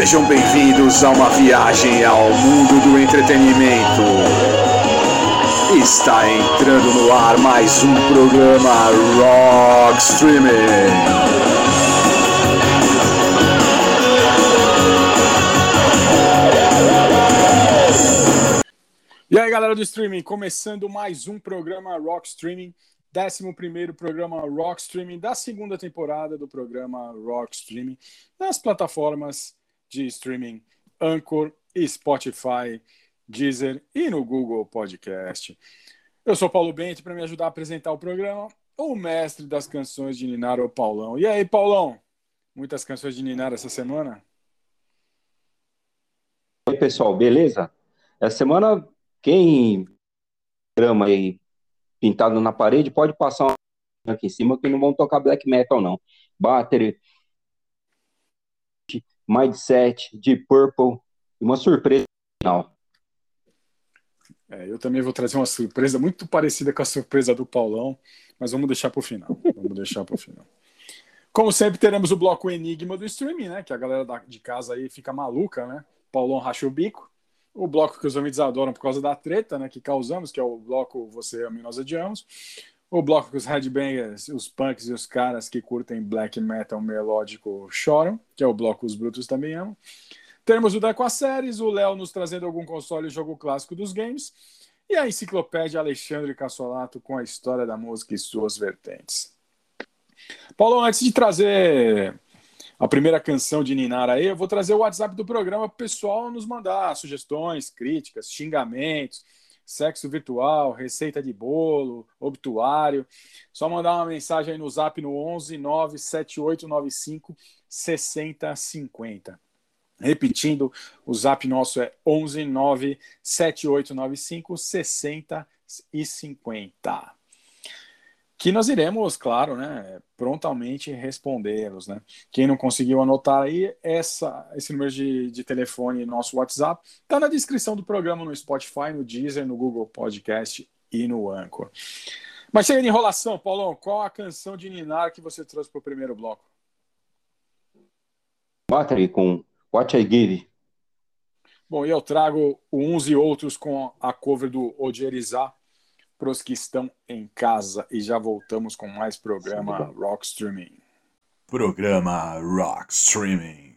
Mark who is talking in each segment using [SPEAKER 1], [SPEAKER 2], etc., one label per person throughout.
[SPEAKER 1] Sejam bem-vindos a uma viagem ao mundo do entretenimento. Está entrando no ar mais um programa Rock Streaming.
[SPEAKER 2] E aí, galera do streaming, começando mais um programa Rock Streaming, 11 programa Rock Streaming da segunda temporada do programa Rock Streaming, nas plataformas de streaming Anchor, Spotify, Deezer e no Google Podcast. Eu sou Paulo Bento, para me ajudar a apresentar o programa, o mestre das canções de Ninar, o Paulão. E aí, Paulão, muitas canções de Ninar essa semana?
[SPEAKER 3] Oi, pessoal, beleza? Essa semana quem grama aí pintado na parede pode passar aqui em cima que não vão tocar black metal não. Battery, Mindset, Deep Purple e uma surpresa final.
[SPEAKER 2] É, eu também vou trazer uma surpresa muito parecida com a surpresa do Paulão, mas vamos deixar para o final. Vamos deixar para o final. Como sempre, teremos o bloco Enigma do streaming, né? Que a galera de casa aí fica maluca, né? Paulão racha o bico o bloco que os ouvintes adoram por causa da treta né, que causamos, que é o bloco Você Ama e Nós Odiamos, o bloco que os headbangers, os punks e os caras que curtem black metal melódico choram, que é o bloco Os Brutos Também Amam. Temos o Deco a Séries, o Léo nos trazendo algum console e jogo clássico dos games, e a enciclopédia Alexandre Cassolato com a história da música e suas vertentes. Paulo, antes de trazer a primeira canção de Ninar aí, eu vou trazer o WhatsApp do programa para o pessoal nos mandar sugestões, críticas, xingamentos, sexo virtual, receita de bolo, obituário. Só mandar uma mensagem aí no zap no 11 97895 6050. Repetindo, o zap nosso é 11 97895 6050 que nós iremos, claro, né, prontamente respondê-los. Né? Quem não conseguiu anotar aí, essa, esse número de, de telefone nosso WhatsApp está na descrição do programa no Spotify, no Deezer, no Google Podcast e no Anchor. Mas chega de enrolação, Paulão, qual a canção de Ninar que você trouxe para o primeiro bloco?
[SPEAKER 3] Battery com What I Give.
[SPEAKER 2] Bom, e eu trago uns e outros com a cover do Odierizar, para os que estão em casa e já voltamos com mais programa Rock Streaming.
[SPEAKER 1] Programa Rock Streaming.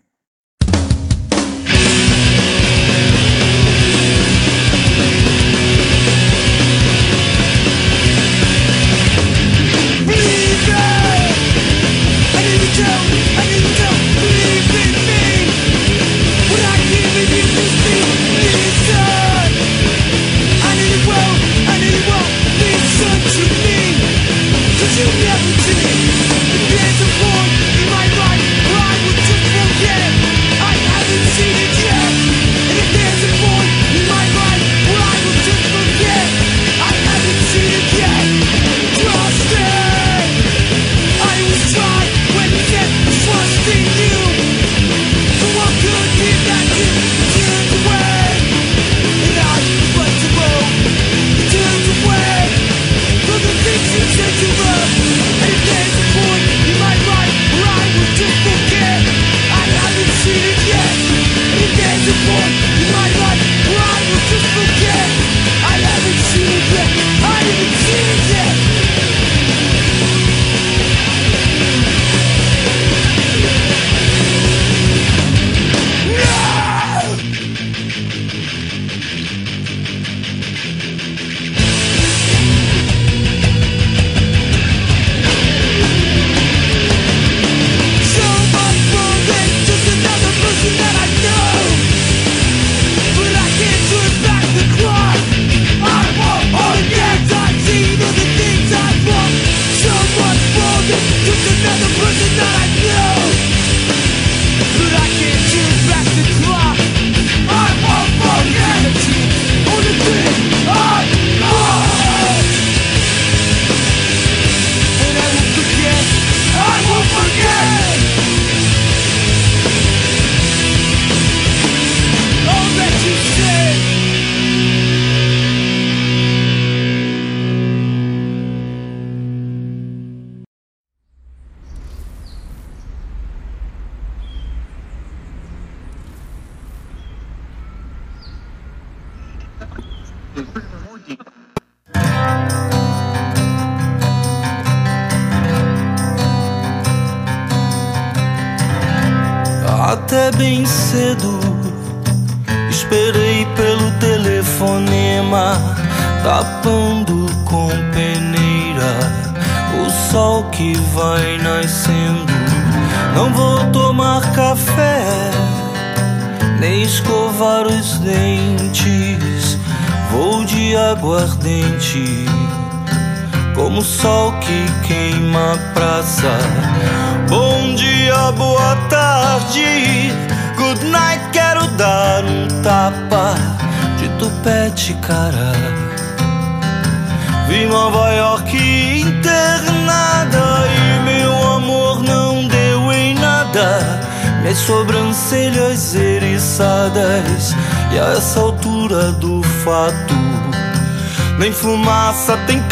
[SPEAKER 4] Fumaça tem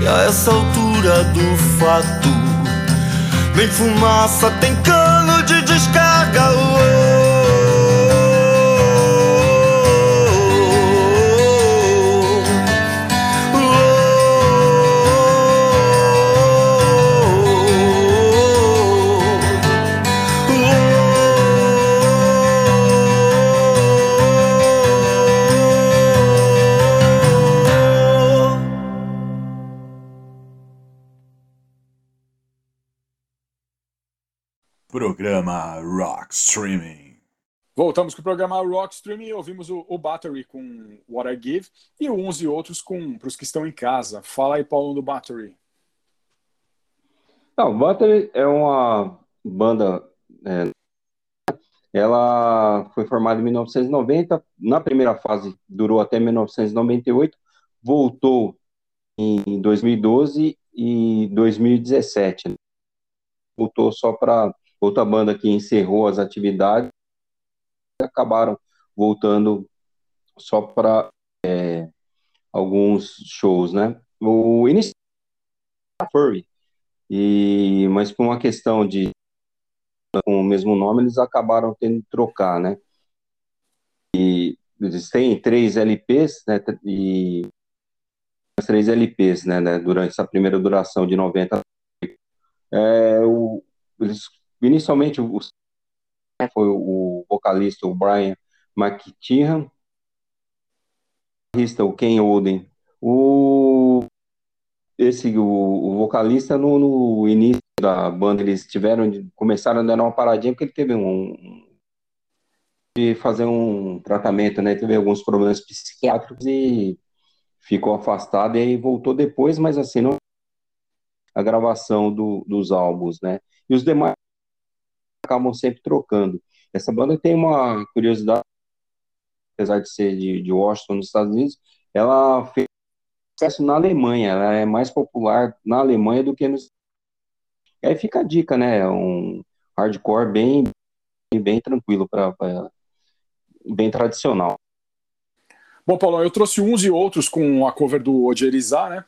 [SPEAKER 4] e a essa altura do fato, nem fumaça tem cano
[SPEAKER 1] Programa Rock Streaming.
[SPEAKER 2] Voltamos com o programa Rock Streaming. Ouvimos o, o Battery com What I Give e uns e outros com para os que estão em casa. Fala aí, Paulo, do Battery.
[SPEAKER 3] Não, o Battery é uma banda. é, ela foi formada em 1990. Na primeira fase durou até 1998. Voltou em 2012 e 2017. né? Voltou só para outra banda que encerrou as atividades acabaram voltando só para alguns shows, né? O início Furry, e, mas por uma questão de com o mesmo nome, eles acabaram tendo que trocar, né? E eles têm três LPs, né? E três LPs, né, né, Durante essa primeira duração de 90. É, o, eles, inicialmente, o, foi o vocalista, o Brian McTiernan, o Ken Oden. O, esse, o, o vocalista, no, no início da banda, eles tiveram, começaram a dar uma paradinha, porque ele teve um, de fazer um tratamento, né, teve alguns problemas psiquiátricos e ficou afastado, e aí voltou depois, mas assim, não a gravação do, dos álbuns, né, e os demais acabam sempre trocando. Essa banda tem uma curiosidade, apesar de ser de, de Washington, nos Estados Unidos, ela fez sucesso na Alemanha, ela é mais popular na Alemanha do que nos e aí fica a dica, né? Um hardcore bem, bem tranquilo para bem tradicional.
[SPEAKER 2] Bom, Paulo, eu trouxe uns e outros com a cover do Ojerizá, né?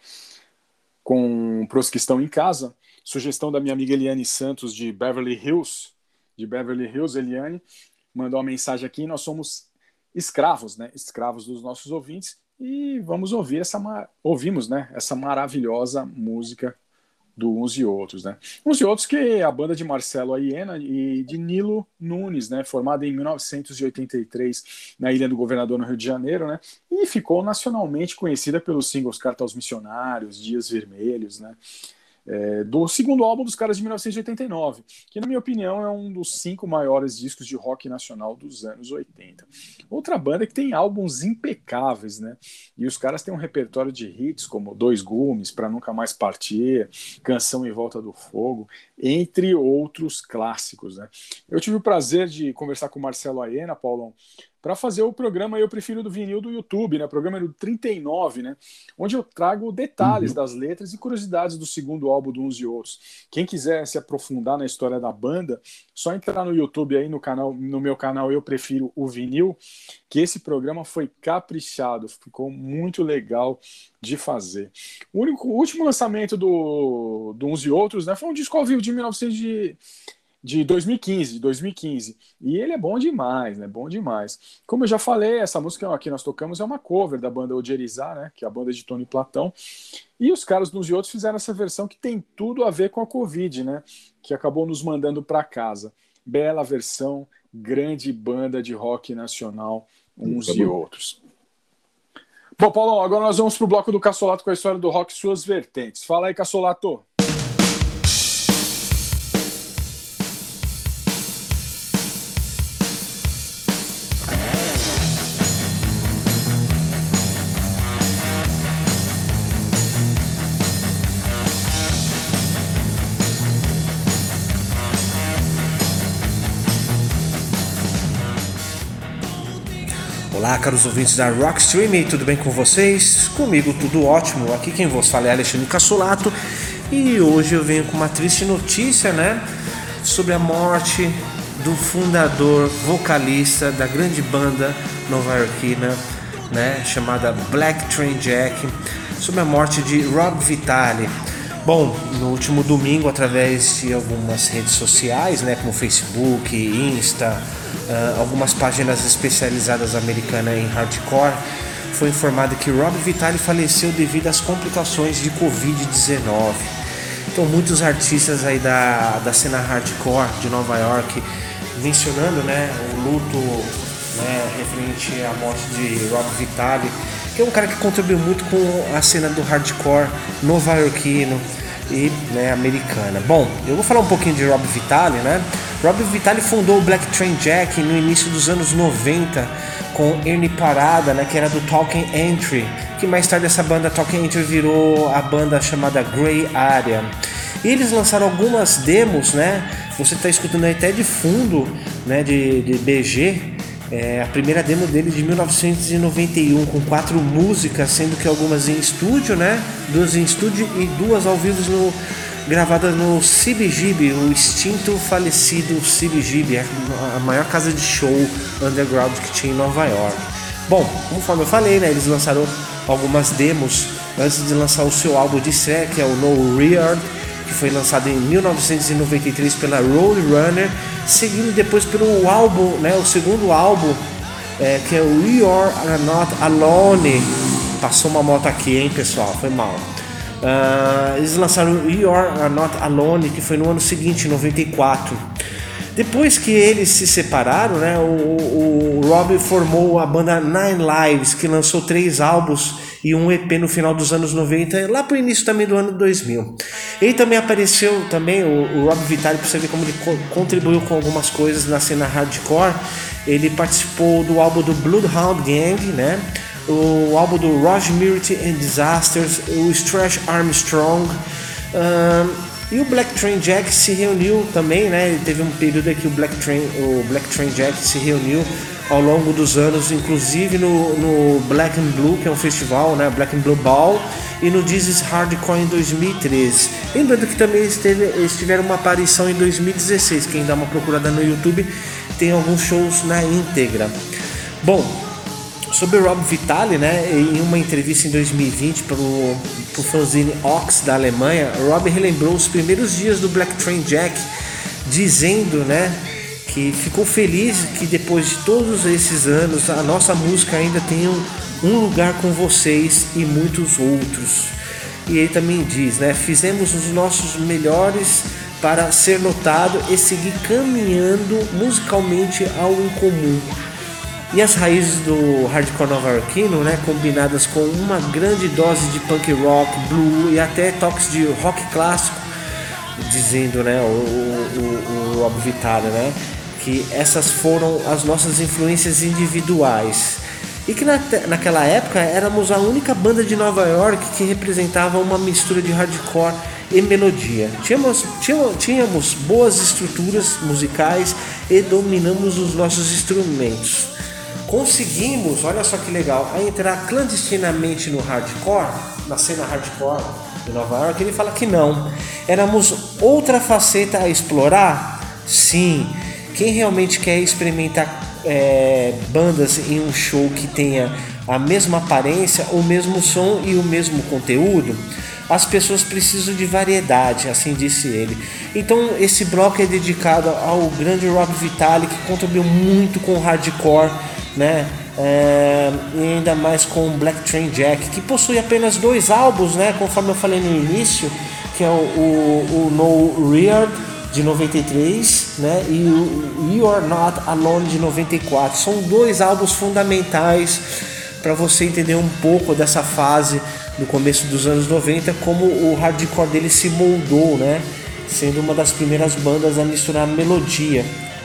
[SPEAKER 2] Com pros que estão em casa. Sugestão da minha amiga Eliane Santos de Beverly Hills, de Beverly Hills, Eliane, mandou uma mensagem aqui. Nós somos escravos, né? Escravos dos nossos ouvintes e vamos ouvir essa ouvimos, né? Essa maravilhosa música do Uns e Outros, né? Uns e Outros que é a banda de Marcelo Aiena e de Nilo Nunes, né? Formada em 1983 na Ilha do Governador, no Rio de Janeiro, né? E ficou nacionalmente conhecida pelos singles Carta aos Missionários, Dias Vermelhos, né? É, do segundo álbum dos caras de 1989, que, na minha opinião, é um dos cinco maiores discos de rock nacional dos anos 80. Outra banda que tem álbuns impecáveis, né? E os caras têm um repertório de hits como Dois Gumes, Pra Nunca Mais Partir, Canção em Volta do Fogo, entre outros clássicos, né? Eu tive o prazer de conversar com o Marcelo Aena, Paulão, para fazer o programa Eu Prefiro do Vinil do YouTube, né? Programa do 39, né? Onde eu trago detalhes uhum. das letras e curiosidades do segundo álbum do Uns e Outros. Quem quiser se aprofundar na história da banda, só entrar no YouTube aí no canal, no meu canal Eu Prefiro o Vinil, que esse programa foi caprichado, ficou muito legal de fazer. O, único, o último lançamento do, do Uns e Outros, né? Foi um disco ao vivo de 1900 de de 2015, de 2015. E ele é bom demais, né? Bom demais. Como eu já falei, essa música que nós tocamos é uma cover da banda Ogerizar, né? Que é a banda de Tony Platão. E os caras dos e outros fizeram essa versão que tem tudo a ver com a Covid, né? Que acabou nos mandando para casa. Bela versão, grande banda de rock nacional, uns tá e outros. Bom, Paulo, agora nós vamos para o bloco do Cassolato com a história do rock e suas vertentes. Fala aí, Cassolato.
[SPEAKER 5] Olá, caros ouvintes da Rockstream, tudo bem com vocês? Comigo tudo ótimo. Aqui quem vos fala é Alexandre Cassolato e hoje eu venho com uma triste notícia, né? Sobre a morte do fundador, vocalista da grande banda nova-iorquina, né? Chamada Black Train Jack, sobre a morte de Rob Vitale. Bom, no último domingo, através de algumas redes sociais, né, como Facebook, Insta, uh, algumas páginas especializadas americanas em hardcore, foi informado que Rob Vitale faleceu devido às complicações de Covid-19. Então muitos artistas aí da, da cena hardcore de Nova York mencionando né, o luto né, referente à morte de Rob Vitale, que é um cara que contribuiu muito com a cena do hardcore nova-iorquino e né, americana. Bom, eu vou falar um pouquinho de Rob Vitale, né? Rob Vitale fundou o Black Train Jack no início dos anos 90 com Ernie Parada, né, que era do Talking Entry, que mais tarde essa banda Talking Entry virou a banda chamada Grey Area. E eles lançaram algumas demos, né? Você está escutando aí até de fundo, né, de, de BG, é a primeira demo dele de 1991, com quatro músicas, sendo que algumas em estúdio, né? Duas em estúdio e duas ao vivo no, gravadas no CBGB, o extinto falecido CBGB, a maior casa de show underground que tinha em Nova York. Bom, conforme eu falei, né? Eles lançaram algumas demos antes de lançar o seu álbum de estreia, que é o No Rear que foi lançado em 1993 pela Roadrunner, seguindo depois pelo álbum, né, o segundo álbum, é, que é o We Are Not Alone. Passou uma moto aqui, hein, pessoal? Foi mal. Uh, eles lançaram We Are Not Alone, que foi no ano seguinte, 94. Depois que eles se separaram, né, o, o Rob formou a banda Nine Lives, que lançou três álbuns e um EP no final dos anos 90, lá pro início também do ano 2000. Ele também apareceu também, o, o Rob Vitale, para você ver como ele co contribuiu com algumas coisas na cena hardcore. Ele participou do álbum do Bloodhound Gang, né? O álbum do Roger Mirity and Disasters, o Stretch Armstrong. Um, e o Black Train Jack se reuniu também, né? Teve um período em que o Black Train, o Black Train Jack se reuniu ao longo dos anos, inclusive no, no Black and Blue, que é um festival, né? Black and Blue Ball, e no This is Hardcore em 2013. Lembrando que também esteve, eles tiveram uma aparição em 2016. Quem dá uma procurada no YouTube tem alguns shows na íntegra. Bom, sobre o Rob Vitale, né, em uma entrevista em 2020 para o fanzine Ox da Alemanha, Rob relembrou os primeiros dias do Black Train Jack, dizendo, né, que ficou feliz que depois de todos esses anos a nossa música ainda um, um lugar com vocês e muitos outros. E ele também diz, né? Fizemos os nossos melhores para ser notado e seguir caminhando musicalmente ao incomum. E as raízes do hardcore nova-iorquino, né, combinadas com uma grande dose de punk rock, blue e até toques de rock clássico, dizendo, né, o, o, o Rob Vitale, né, que essas foram as nossas influências individuais e que na, naquela época éramos a única banda de Nova York que representava uma mistura de hardcore e melodia. Tínhamos, tínhamos, tínhamos boas estruturas musicais e dominamos os nossos instrumentos. Conseguimos, olha só que legal, a entrar clandestinamente no hardcore, na cena hardcore de Nova York. Ele fala que não. Éramos outra faceta a explorar? Sim. Quem realmente quer experimentar é, bandas em um show que tenha a mesma aparência, o mesmo som e o mesmo conteúdo, as pessoas precisam de variedade, assim disse ele. Então esse bloco é dedicado ao grande Rob Vitale que contribuiu muito com o hardcore, né? É, e ainda mais com Black Train Jack, que possui apenas dois álbuns, né? Conforme eu falei no início, que é o, o, o No Rear de 93, né? E o You Are Not Alone de 94. São dois álbuns fundamentais para você entender um pouco dessa fase no começo dos anos 90, como o hardcore dele se moldou, né? Sendo uma das primeiras bandas a misturar melodia,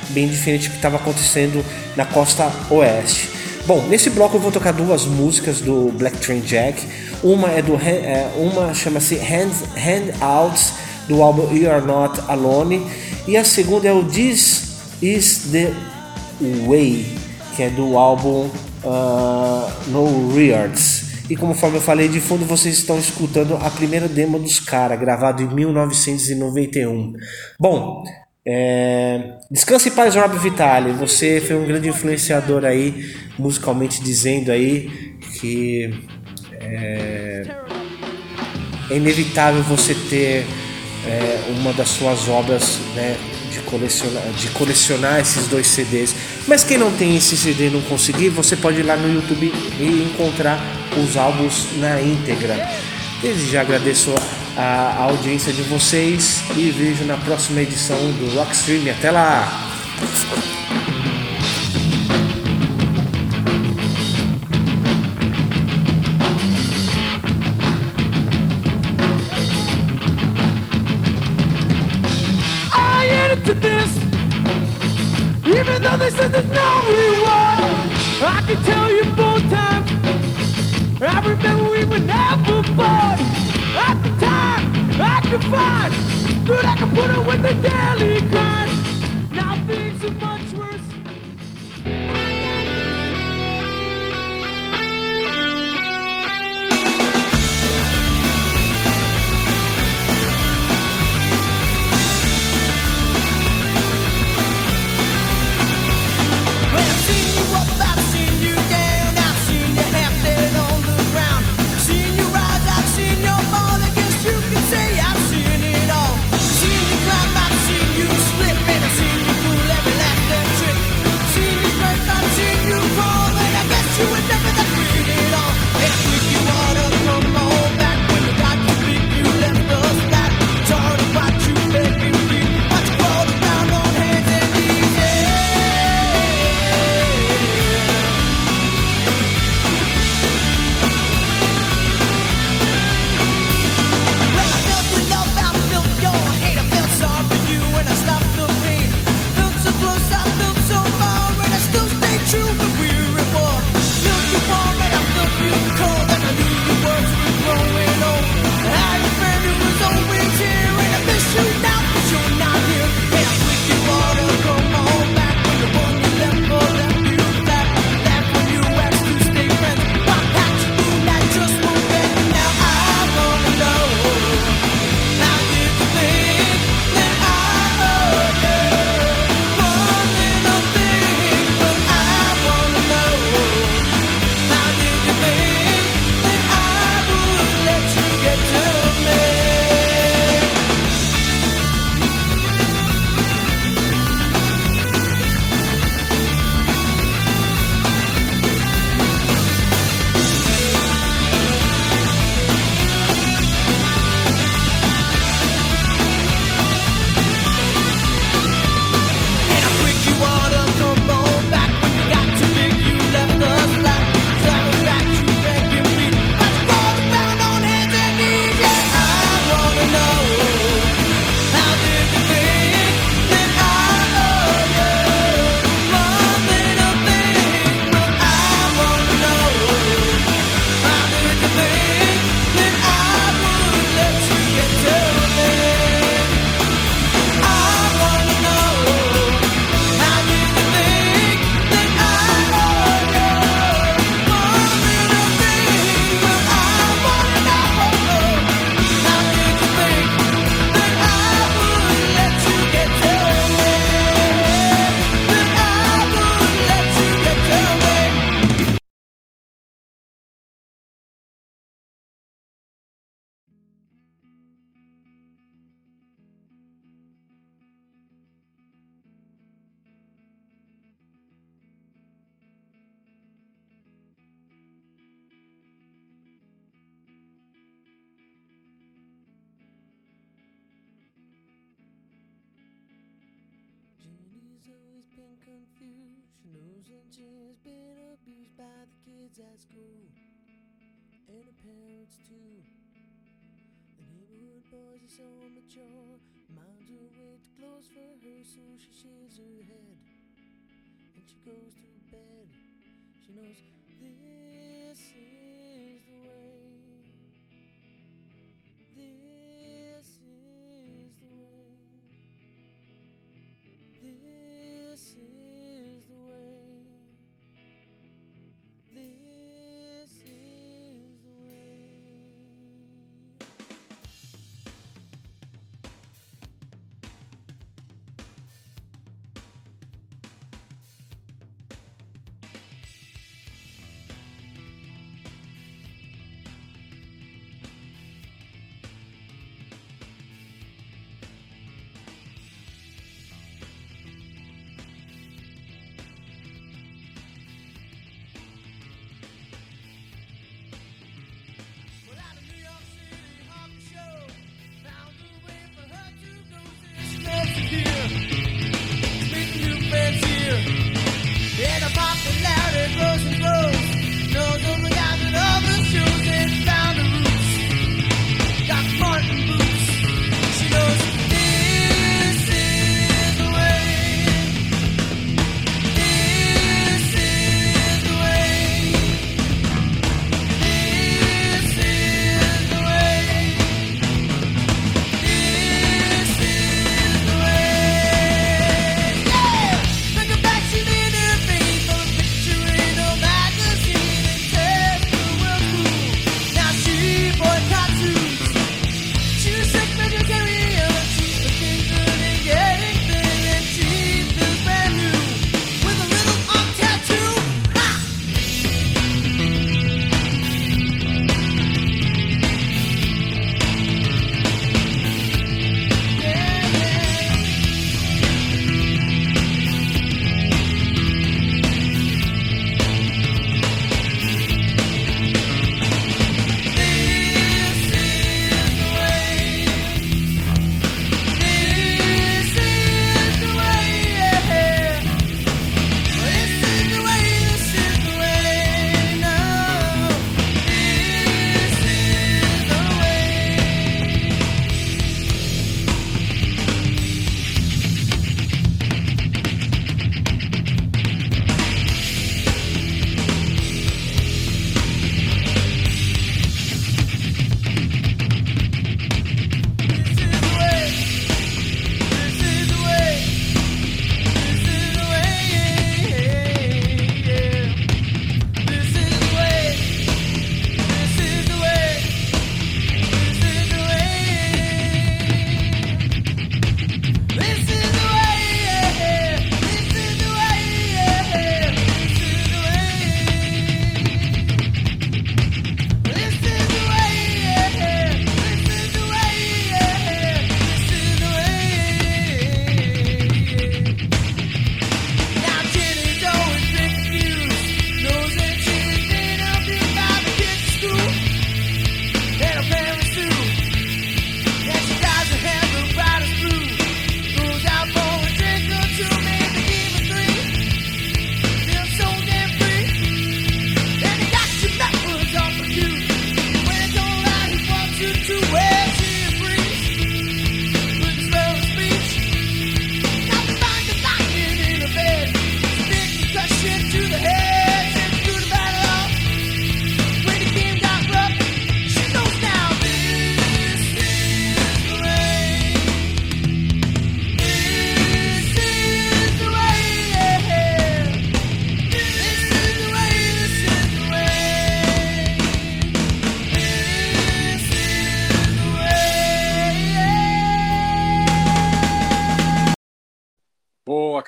[SPEAKER 5] bem diferente do que estava acontecendo na costa oeste. Bom, nesse bloco eu vou tocar duas músicas do Black Train Jack. Uma é do é, uma chama-se Hands Handouts do álbum You Are Not Alone. E a segunda é o This Is The Way, que é do álbum uh, No Reards. E conforme eu falei de fundo, vocês estão escutando a primeira demo dos caras, gravado em 1991. Bom, é... descanse em paz, Rob Vitale. Você foi um grande influenciador aí, musicalmente dizendo aí que é, é inevitável você ter é, uma das suas obras né, de, colecionar, de colecionar esses dois CDs. Mas quem não tem esse CD e não conseguir, você pode ir lá no YouTube e encontrar os álbuns na íntegra. Desde já agradeço a, audiência de vocês e vejo na próxima edição do Rockstream. Até lá!
[SPEAKER 6] They said there's no reward. I can tell to I can put up with the daily grind. Now things are much. you would never parents too. The neighborhood boys are so mature, Minds are way too close for her, so she shaves her head. And she goes to bed. She knows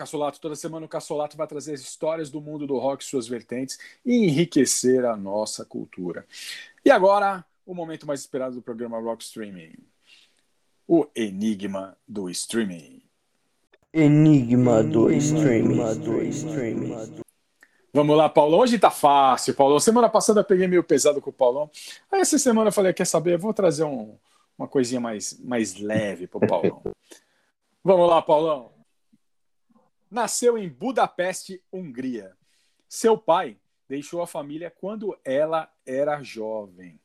[SPEAKER 2] Cassolato. Toda semana o Cassolato vai trazer as histórias do mundo do rock, suas vertentes e enriquecer a nossa cultura. E agora, o momento mais esperado do programa Rock Streaming. O Enigma do Streaming.
[SPEAKER 7] Enigma do streaming.
[SPEAKER 2] Vamos lá, Paulão. Hoje tá fácil, Paulão. Semana passada eu peguei meio pesado com o Paulão. Aí essa semana eu falei, quer saber? Eu vou trazer um- uma coisinha mais, mais leve pro Paulão. Vamos lá, Paulão. Nasceu em Budapeste, Hungria. Seu pai deixou a família quando ela era jovem.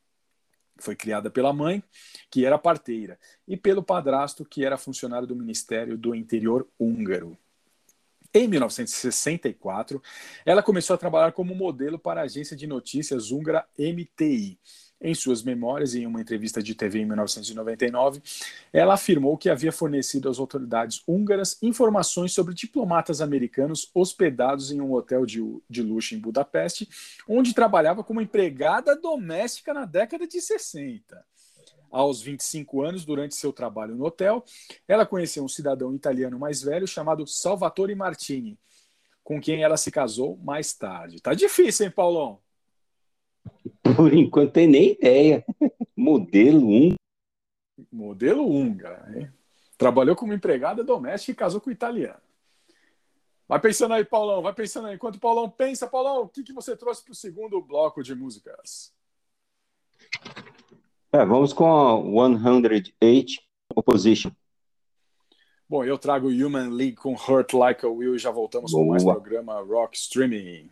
[SPEAKER 2] Foi criada pela mãe, que era parteira, e pelo padrasto, que era funcionário do Ministério do Interior húngaro. Em 1964, ela começou a trabalhar como modelo para a agência de notícias húngara MTI. Em suas memórias, em uma entrevista de TV em 1999, ela afirmou que havia fornecido às autoridades húngaras informações sobre diplomatas americanos hospedados em um hotel de, de luxo em Budapeste, onde trabalhava como empregada doméstica na década de 60 aos 25 anos, durante seu trabalho no hotel, ela conheceu um cidadão italiano mais velho chamado Salvatore Martini, com quem ela se casou mais tarde. Tá difícil, hein, Paulão?
[SPEAKER 3] Por enquanto tem nem ideia. Modelo 1.
[SPEAKER 2] Modelo húngara, hein? Trabalhou como empregada doméstica e casou com italiano. Vai pensando aí, Paulão, vai pensando aí. Enquanto o Paulão pensa, Paulão, o que, que você trouxe para o segundo bloco de músicas?
[SPEAKER 3] É, vamos com a 108 Opposition.
[SPEAKER 2] Bom, eu trago Human League com Hurt Like a Will e já voltamos com mais
[SPEAKER 3] Boa.
[SPEAKER 2] programa Rock Streaming.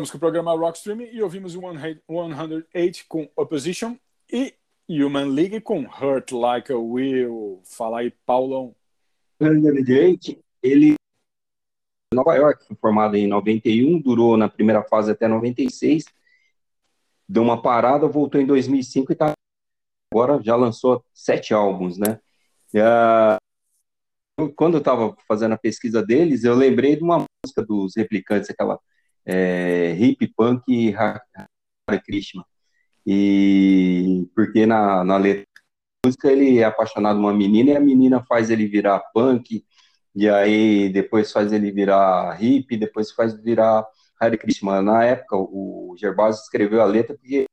[SPEAKER 2] Voltamos com o programa Rock Streaming e ouvimos o 108 com Opposition e Human League com Hurt Like a Will. Fala aí, Paulão.
[SPEAKER 3] 108, ele Nova York, formado em 91, durou na primeira fase até 96, deu uma parada, voltou em 2005 e tá agora já lançou sete álbuns, né? Uh, quando eu estava fazendo a pesquisa deles, eu lembrei de uma música dos Replicantes, aquela é, hip punk Hare Krishna. E porque na, na letra da música ele é apaixonado por uma menina e a menina faz ele virar punk, e aí depois faz ele virar hippie, depois faz virar Hare Krishna. Na época, o Gervásio escreveu a letra porque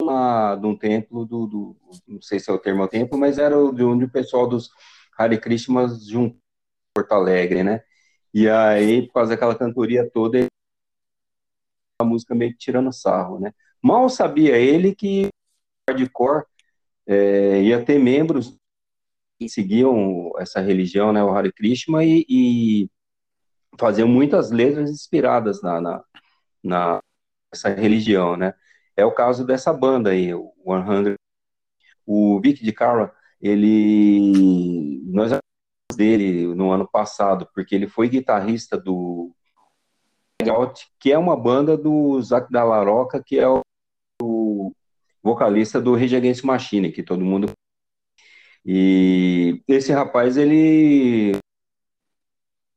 [SPEAKER 3] uma, de um templo do, do, não sei se é o termo templo, mas era de onde o pessoal dos Hare Krishnas junto Porto Alegre, né? E aí, por causa daquela cantoria toda, a música meio que tirando sarro, né? Mal sabia ele que hardcore é, ia ter membros que seguiam essa religião, né, o Hare Krishna, e, e faziam muitas letras inspiradas na, na, na essa religião, né? É o caso dessa banda aí, o 100. O Vic de Cara, ele nós dele no ano passado, porque ele foi guitarrista do que é uma banda do Zac da Laroca, que é o, vocalista do Rage Against Machine, que todo mundo e esse rapaz, ele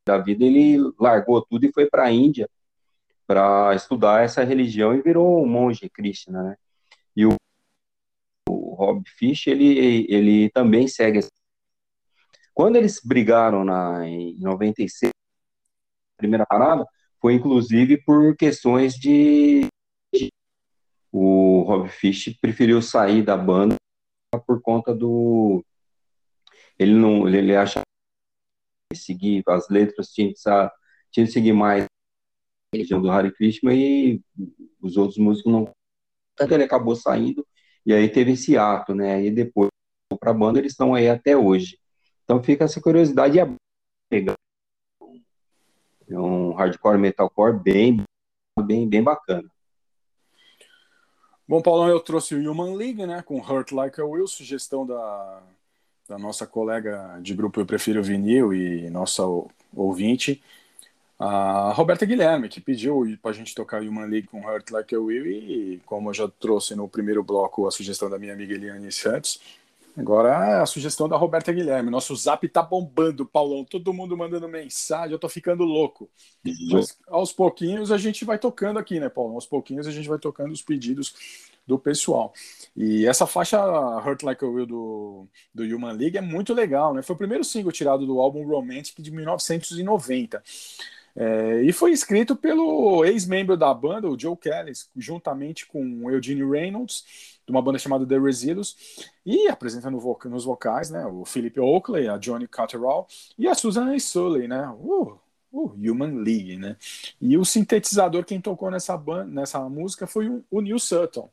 [SPEAKER 3] da vida, ele largou tudo e foi para a Índia para estudar essa religião e virou um monge Krishna, né? E o, o Rob Fish, ele, ele também segue. Quando eles brigaram na, em 96, a primeira parada, foi inclusive por questões de. O Rob Fish preferiu sair da banda por conta do. Ele não. Ele acha que seguir as letras tinha que, tinha que seguir mais religião do Hare Krishna e os outros músicos não. Tanto ele acabou saindo e aí teve esse ato, né? E depois para a banda eles estão aí até hoje. Então fica essa curiosidade é um hardcore metalcore bem bem bem bacana.
[SPEAKER 2] Bom, Paulão, eu trouxe o Human League, né, com Hurt Like a Will, sugestão da, da nossa colega de grupo Eu Prefiro Vinil e nossa ouvinte, a Roberta Guilherme, que pediu para a gente tocar Human League com Hurt Like a Will, e como eu já trouxe no primeiro bloco a sugestão da minha amiga Eliane Santos, agora a sugestão da Roberta Guilherme. Nosso zap tá bombando, Paulão, todo mundo mandando mensagem, eu tô ficando louco. Mas aos pouquinhos a gente vai tocando aqui, né, Paulão? Aos pouquinhos a gente vai tocando os pedidos do pessoal. E essa faixa Hurt Like a Will do, do Human League é muito legal, né? Foi o primeiro single tirado do álbum Romantic de 1990. É, e foi escrito pelo ex-membro da banda, o Joe Kelly, juntamente com o Eugene Reynolds, de uma banda chamada The Residuos, e apresentando nos vocais, né, o Philip Oakley, a Johnny Cotterall e a Susan Sully, né, o, o Human League, né, e o sintetizador quem tocou nessa, banda, nessa música foi o, o Neil Sutton.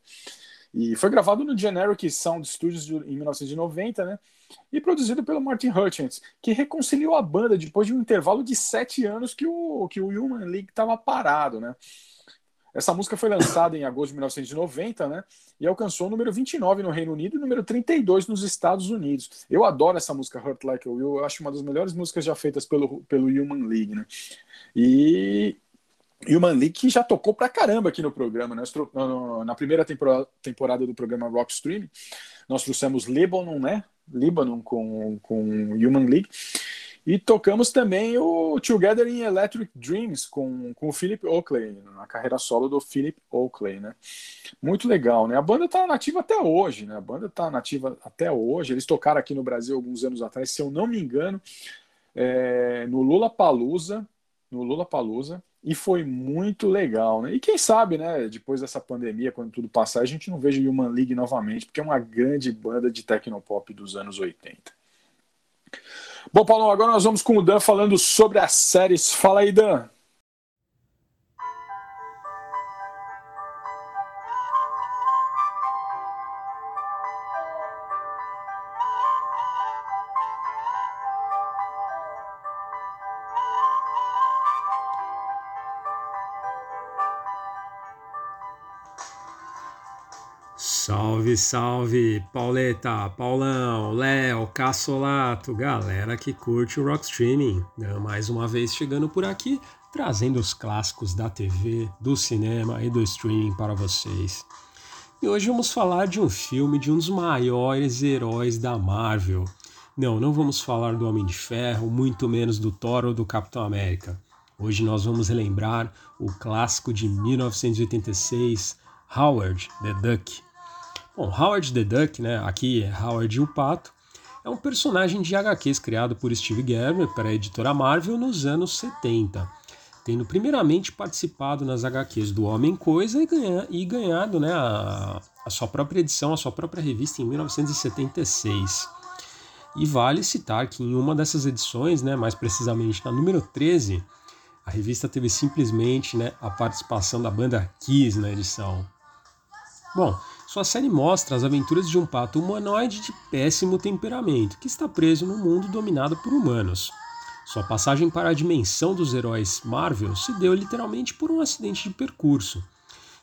[SPEAKER 2] E foi gravado no Generic Sound Studios em 1990, né? E produzido pelo Martin Hutchins, que reconciliou a banda depois de um intervalo de sete anos que o, que o Human League estava parado, né? Essa música foi lançada em agosto de 1990, né? E alcançou o número 29 no Reino Unido e número 32 nos Estados Unidos. Eu adoro essa música Hurt Like a Will, eu acho uma das melhores músicas já feitas pelo, pelo Human League, né? E e o já tocou pra caramba aqui no programa. Né? Na primeira temporada do programa Rock Stream, nós trouxemos Lebanon, né? Lebanon com, com Human League. E tocamos também o Together in Electric Dreams com, com o Philip Oakley, na carreira solo do Philip Oakley, né? Muito legal, né? A banda tá nativa até hoje, né? A banda tá nativa até hoje. Eles tocaram aqui no Brasil alguns anos atrás, se eu não me engano, é, no Lula Palusa, no Lula Palusa e foi muito legal, né? E quem sabe, né, depois dessa pandemia, quando tudo passar, a gente não veja Human League novamente, porque é uma grande banda de tecnopop dos anos 80. Bom, Paulo, agora nós vamos com o Dan falando sobre as séries. Fala aí, Dan.
[SPEAKER 8] Salve, salve, Pauleta, Paulão, Léo, Cassolato, galera que curte o Rock Streaming. Mais uma vez chegando por aqui, trazendo os clássicos da TV, do cinema e do streaming para vocês. E hoje vamos falar de um filme de um dos maiores heróis da Marvel. Não, não vamos falar do Homem de Ferro, muito menos do Thor ou do Capitão América. Hoje nós vamos relembrar o clássico de 1986, Howard the Duck. Bom, Howard the Duck, né, aqui é Howard o Pato, é um personagem de HQs criado por Steve Gerber para a editora Marvel nos anos 70, tendo primeiramente participado nas HQs do Homem-Coisa e, ganha, e ganhado né, a, a sua própria edição, a sua própria revista em 1976. E vale citar que em uma dessas edições, né, mais precisamente na número 13, a revista teve simplesmente né, a participação da banda Kiss na edição. Bom, sua série mostra as aventuras de um pato humanoide de péssimo temperamento que está preso num mundo dominado por humanos. Sua passagem para a dimensão dos heróis Marvel se deu literalmente por um acidente de percurso.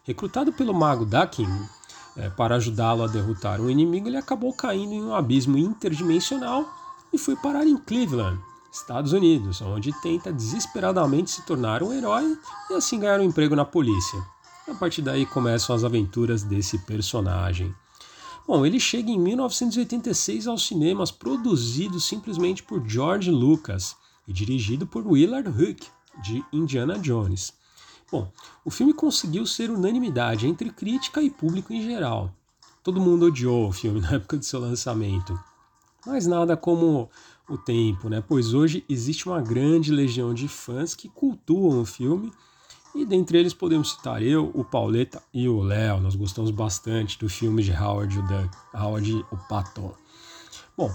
[SPEAKER 8] Recrutado pelo mago Dakin é, para ajudá-lo a derrotar um inimigo, ele acabou caindo em um abismo interdimensional e foi parar em Cleveland, Estados Unidos, onde tenta desesperadamente se tornar um herói e assim ganhar um emprego na polícia. A partir daí começam as aventuras desse personagem. Bom, ele chega em 1986 aos cinemas, produzido simplesmente por George Lucas e dirigido por Willard Hook, de Indiana Jones. Bom, o filme conseguiu ser unanimidade entre crítica e público em geral. Todo mundo odiou o filme na época de seu lançamento. Mas nada como o tempo, né? Pois hoje existe uma grande legião de fãs que cultuam o filme e dentre eles podemos citar eu, o Pauleta e o Léo. Nós gostamos bastante do filme de Howard o Duck, Howard o Pato. Bom,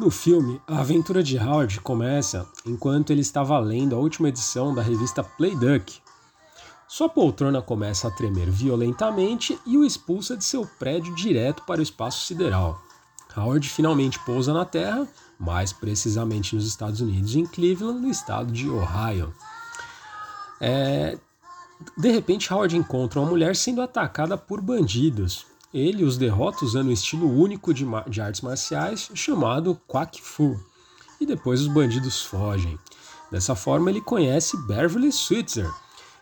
[SPEAKER 8] no filme, a aventura de Howard começa enquanto ele estava lendo a última edição da revista Play Duck. Sua poltrona começa a tremer violentamente e o expulsa de seu prédio direto para o espaço sideral. Howard finalmente pousa na Terra, mais precisamente nos Estados Unidos, em Cleveland, no estado de Ohio. É, de repente, Howard encontra uma mulher sendo atacada por bandidos. Ele os derrota usando um estilo único de, de artes marciais chamado Quack Fu. E depois os bandidos fogem. Dessa forma, ele conhece Beverly Switzer,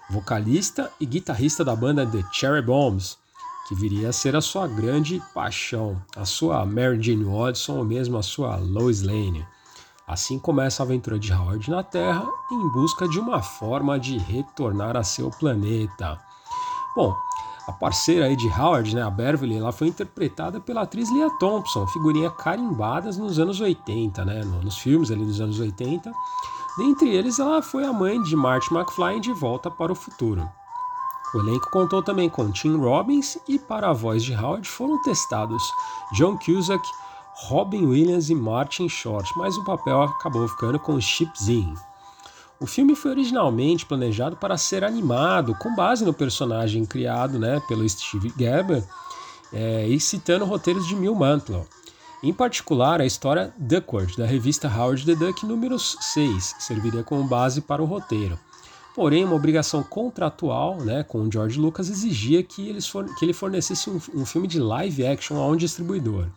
[SPEAKER 8] vocalista e guitarrista da banda The Cherry Bombs, que viria a ser a sua grande paixão, a sua Mary Jane Watson ou mesmo a sua Lois Lane. Assim começa a aventura de Howard na Terra em busca de uma forma de retornar a seu planeta. Bom, a parceira aí de Howard, né, a Beverly, ela foi interpretada pela atriz Leah Thompson, figurinha carimbadas nos anos 80, né, nos filmes ali dos anos 80. Dentre eles, ela foi a mãe de Marty McFly em De Volta para o Futuro. O elenco contou também com Tim Robbins e para a voz de Howard foram testados John Cusack, Robin Williams e Martin Short, mas o papel acabou ficando com Chip Zinn. O filme foi originalmente planejado para ser animado, com base no personagem criado né, pelo Steve Gerber é, e citando roteiros de Mil Mantlo. Em particular, a história Duckworth, da revista Howard the Duck número 6, serviria como base para o roteiro. Porém, uma obrigação contratual né, com o George Lucas exigia que, eles que ele fornecesse um, um filme de live action a um distribuidor.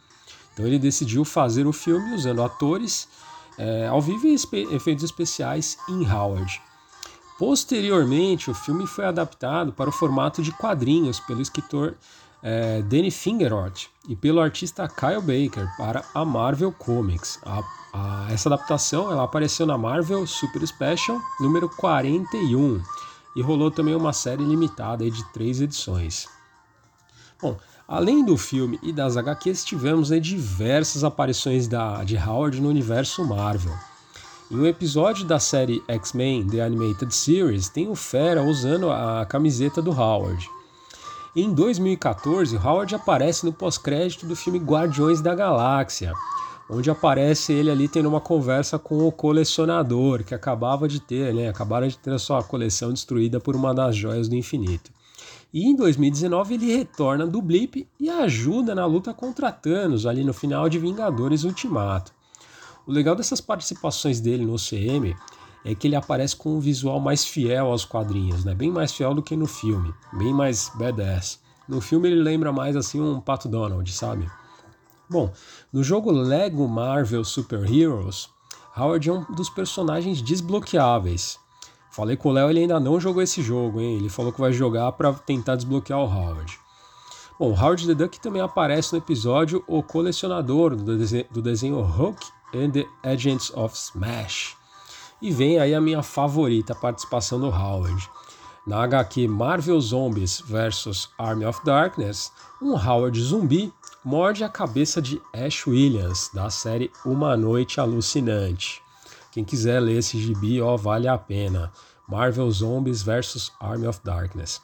[SPEAKER 8] Então ele decidiu fazer o filme usando atores é, ao vivo e espe efeitos especiais em Howard. Posteriormente, o filme foi adaptado para o formato de quadrinhos pelo escritor é, Danny Fingeroth e pelo artista Kyle Baker para a Marvel Comics. A, a, essa adaptação ela apareceu na Marvel Super Special número 41 e rolou também uma série limitada de três edições. Bom, Além do filme e das HQs, tivemos né, diversas aparições da, de Howard no universo Marvel. Em um episódio da série X-Men The Animated Series, tem o Fera usando a camiseta do Howard. Em 2014, Howard aparece no pós-crédito do filme Guardiões da Galáxia, onde aparece ele ali tendo uma conversa com o colecionador que acabava de ter, né, acabaram de ter a sua coleção destruída por uma das joias do infinito. E em 2019 ele retorna do Blip e ajuda na luta contra Thanos ali no final de Vingadores Ultimato. O legal dessas participações dele no CM é que ele aparece com um visual mais fiel aos quadrinhos, né? bem mais fiel do que no filme, bem mais badass.
[SPEAKER 9] No filme ele lembra mais assim um Pato Donald, sabe? Bom, no jogo Lego Marvel Super Heroes, Howard é um dos personagens desbloqueáveis. Falei com o Léo, ele ainda não jogou esse jogo, hein? Ele falou que vai jogar para tentar desbloquear o Howard. Bom, Howard the Duck também aparece no episódio O Colecionador do desenho, do desenho Hulk and the Agents of Smash. E vem aí a minha favorita participação do Howard. Na HQ Marvel Zombies vs Army of Darkness, um Howard zumbi morde a cabeça de Ash Williams, da série Uma Noite Alucinante. Quem quiser ler esse gibi, ó, vale a pena. Marvel Zombies vs Army of Darkness.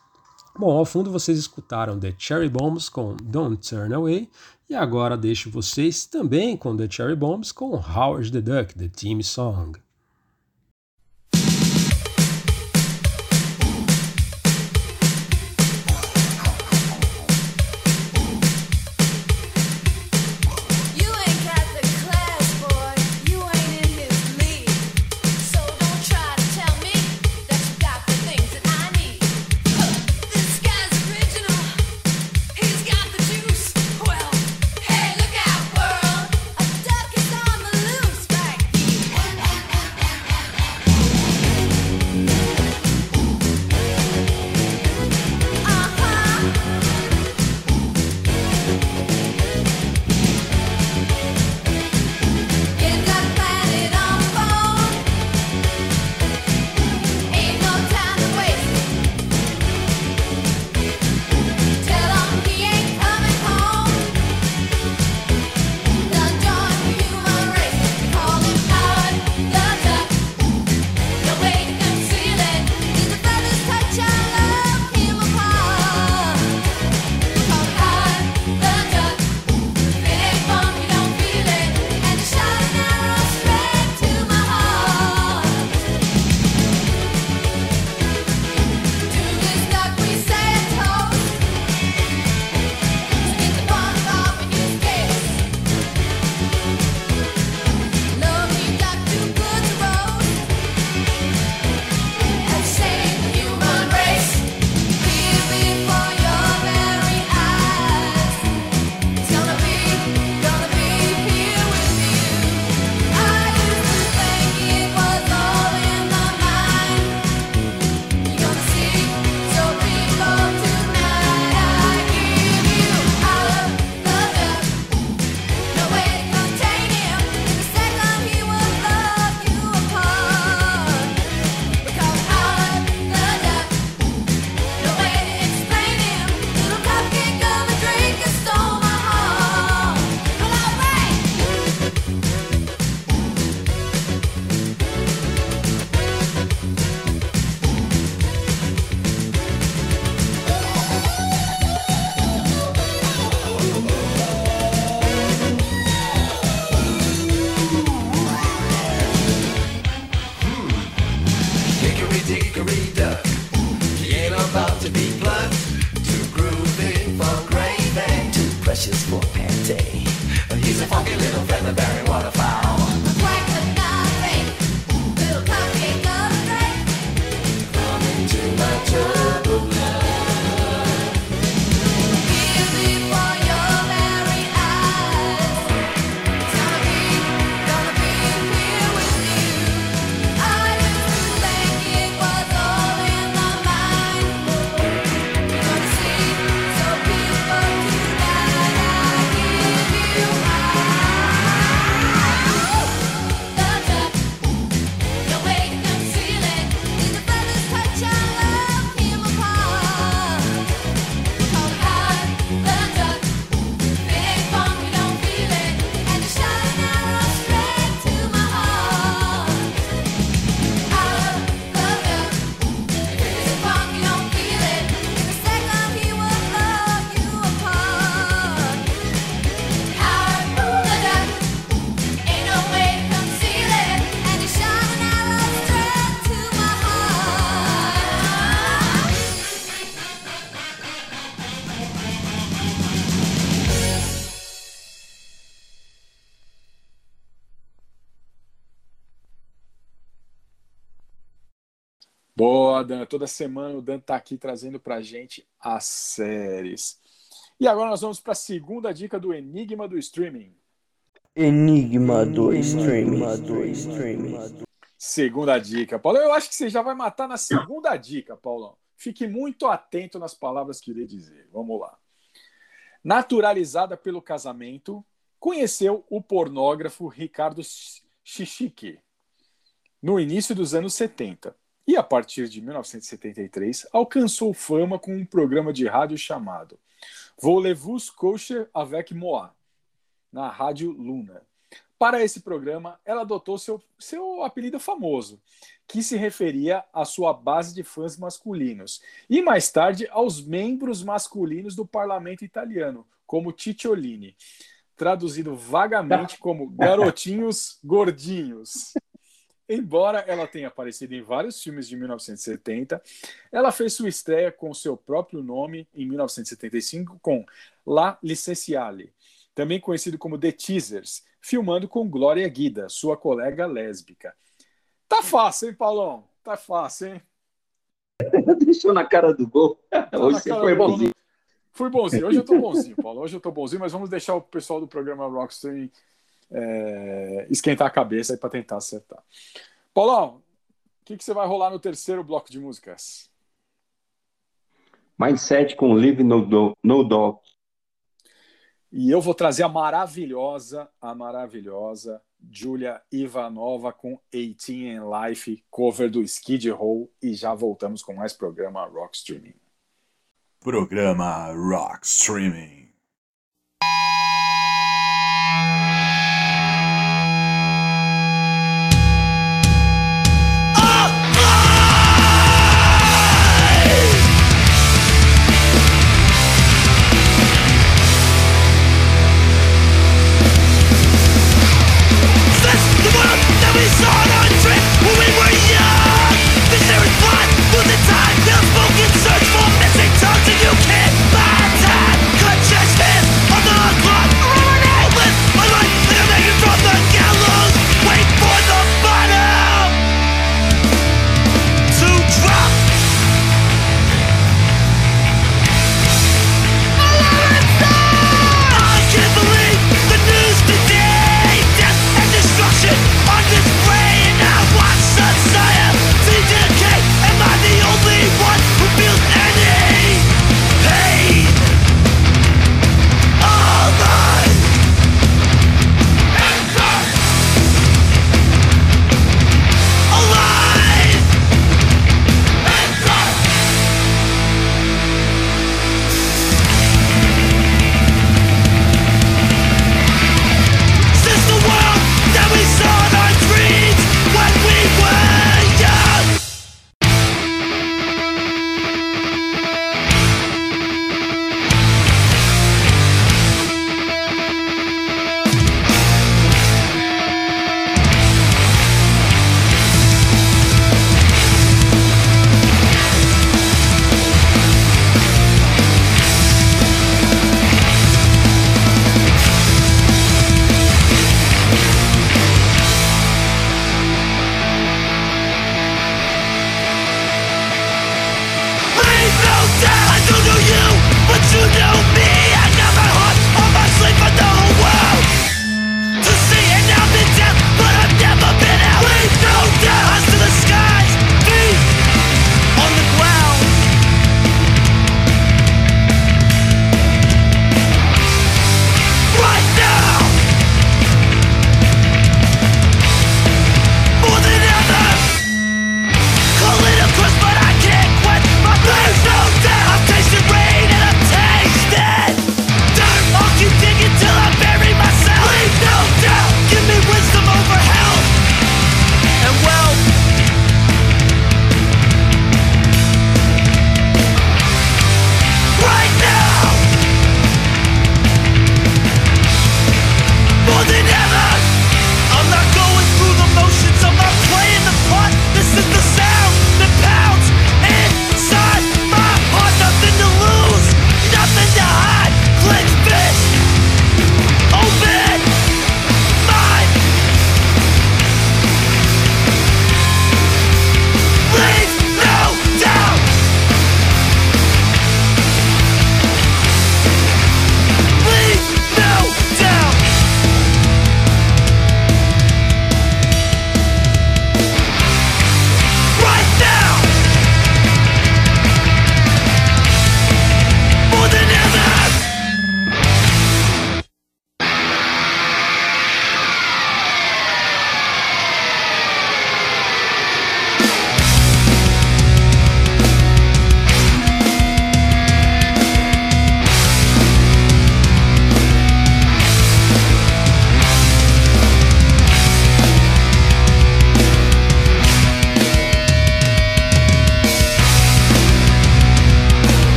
[SPEAKER 9] Bom, ao fundo vocês escutaram The Cherry Bombs com Don't Turn Away e agora deixo vocês também com The Cherry Bombs com Howard the Duck, The Team Song.
[SPEAKER 2] Toda semana o Dan tá aqui trazendo pra gente as séries. E agora nós vamos para a segunda dica do Enigma do Streaming.
[SPEAKER 7] Enigma do streaming.
[SPEAKER 2] Segunda dica. Paulo, eu acho que você já vai matar na segunda dica, Paulão. Fique muito atento nas palavras que irei dizer. Vamos lá. Naturalizada pelo casamento, conheceu o pornógrafo Ricardo Chichique no início dos anos 70 e, a partir de 1973, alcançou fama com um programa de rádio chamado Voulez-vous coucher avec moi, na Rádio Luna. Para esse programa, ela adotou seu, seu apelido famoso, que se referia à sua base de fãs masculinos, e mais tarde aos membros masculinos do parlamento italiano, como Cicciolini, traduzido vagamente como garotinhos gordinhos. Embora ela tenha aparecido em vários filmes de 1970, ela fez sua estreia com seu próprio nome em 1975 com La Licenciale, também conhecido como The Teasers, filmando com Glória Guida, sua colega lésbica. Tá fácil, hein, Paulão? Tá fácil, hein?
[SPEAKER 3] Deixou na cara do gol.
[SPEAKER 2] Tá
[SPEAKER 3] Hoje você foi bonzinho.
[SPEAKER 2] Fui bonzinho. Hoje eu tô bonzinho, Paulo. Hoje eu tô bonzinho, mas vamos deixar o pessoal do programa Rockstream é, esquentar a cabeça aí para tentar acertar. Paulão, o que, que você vai rolar no terceiro bloco de músicas?
[SPEAKER 3] Mindset com Live No, Do- no Dog.
[SPEAKER 2] E eu vou trazer a maravilhosa, a maravilhosa Julia Ivanova com 18 in Life, cover do Skid Row. E já voltamos com mais programa Rock Streaming.
[SPEAKER 1] Programa Rock Streaming.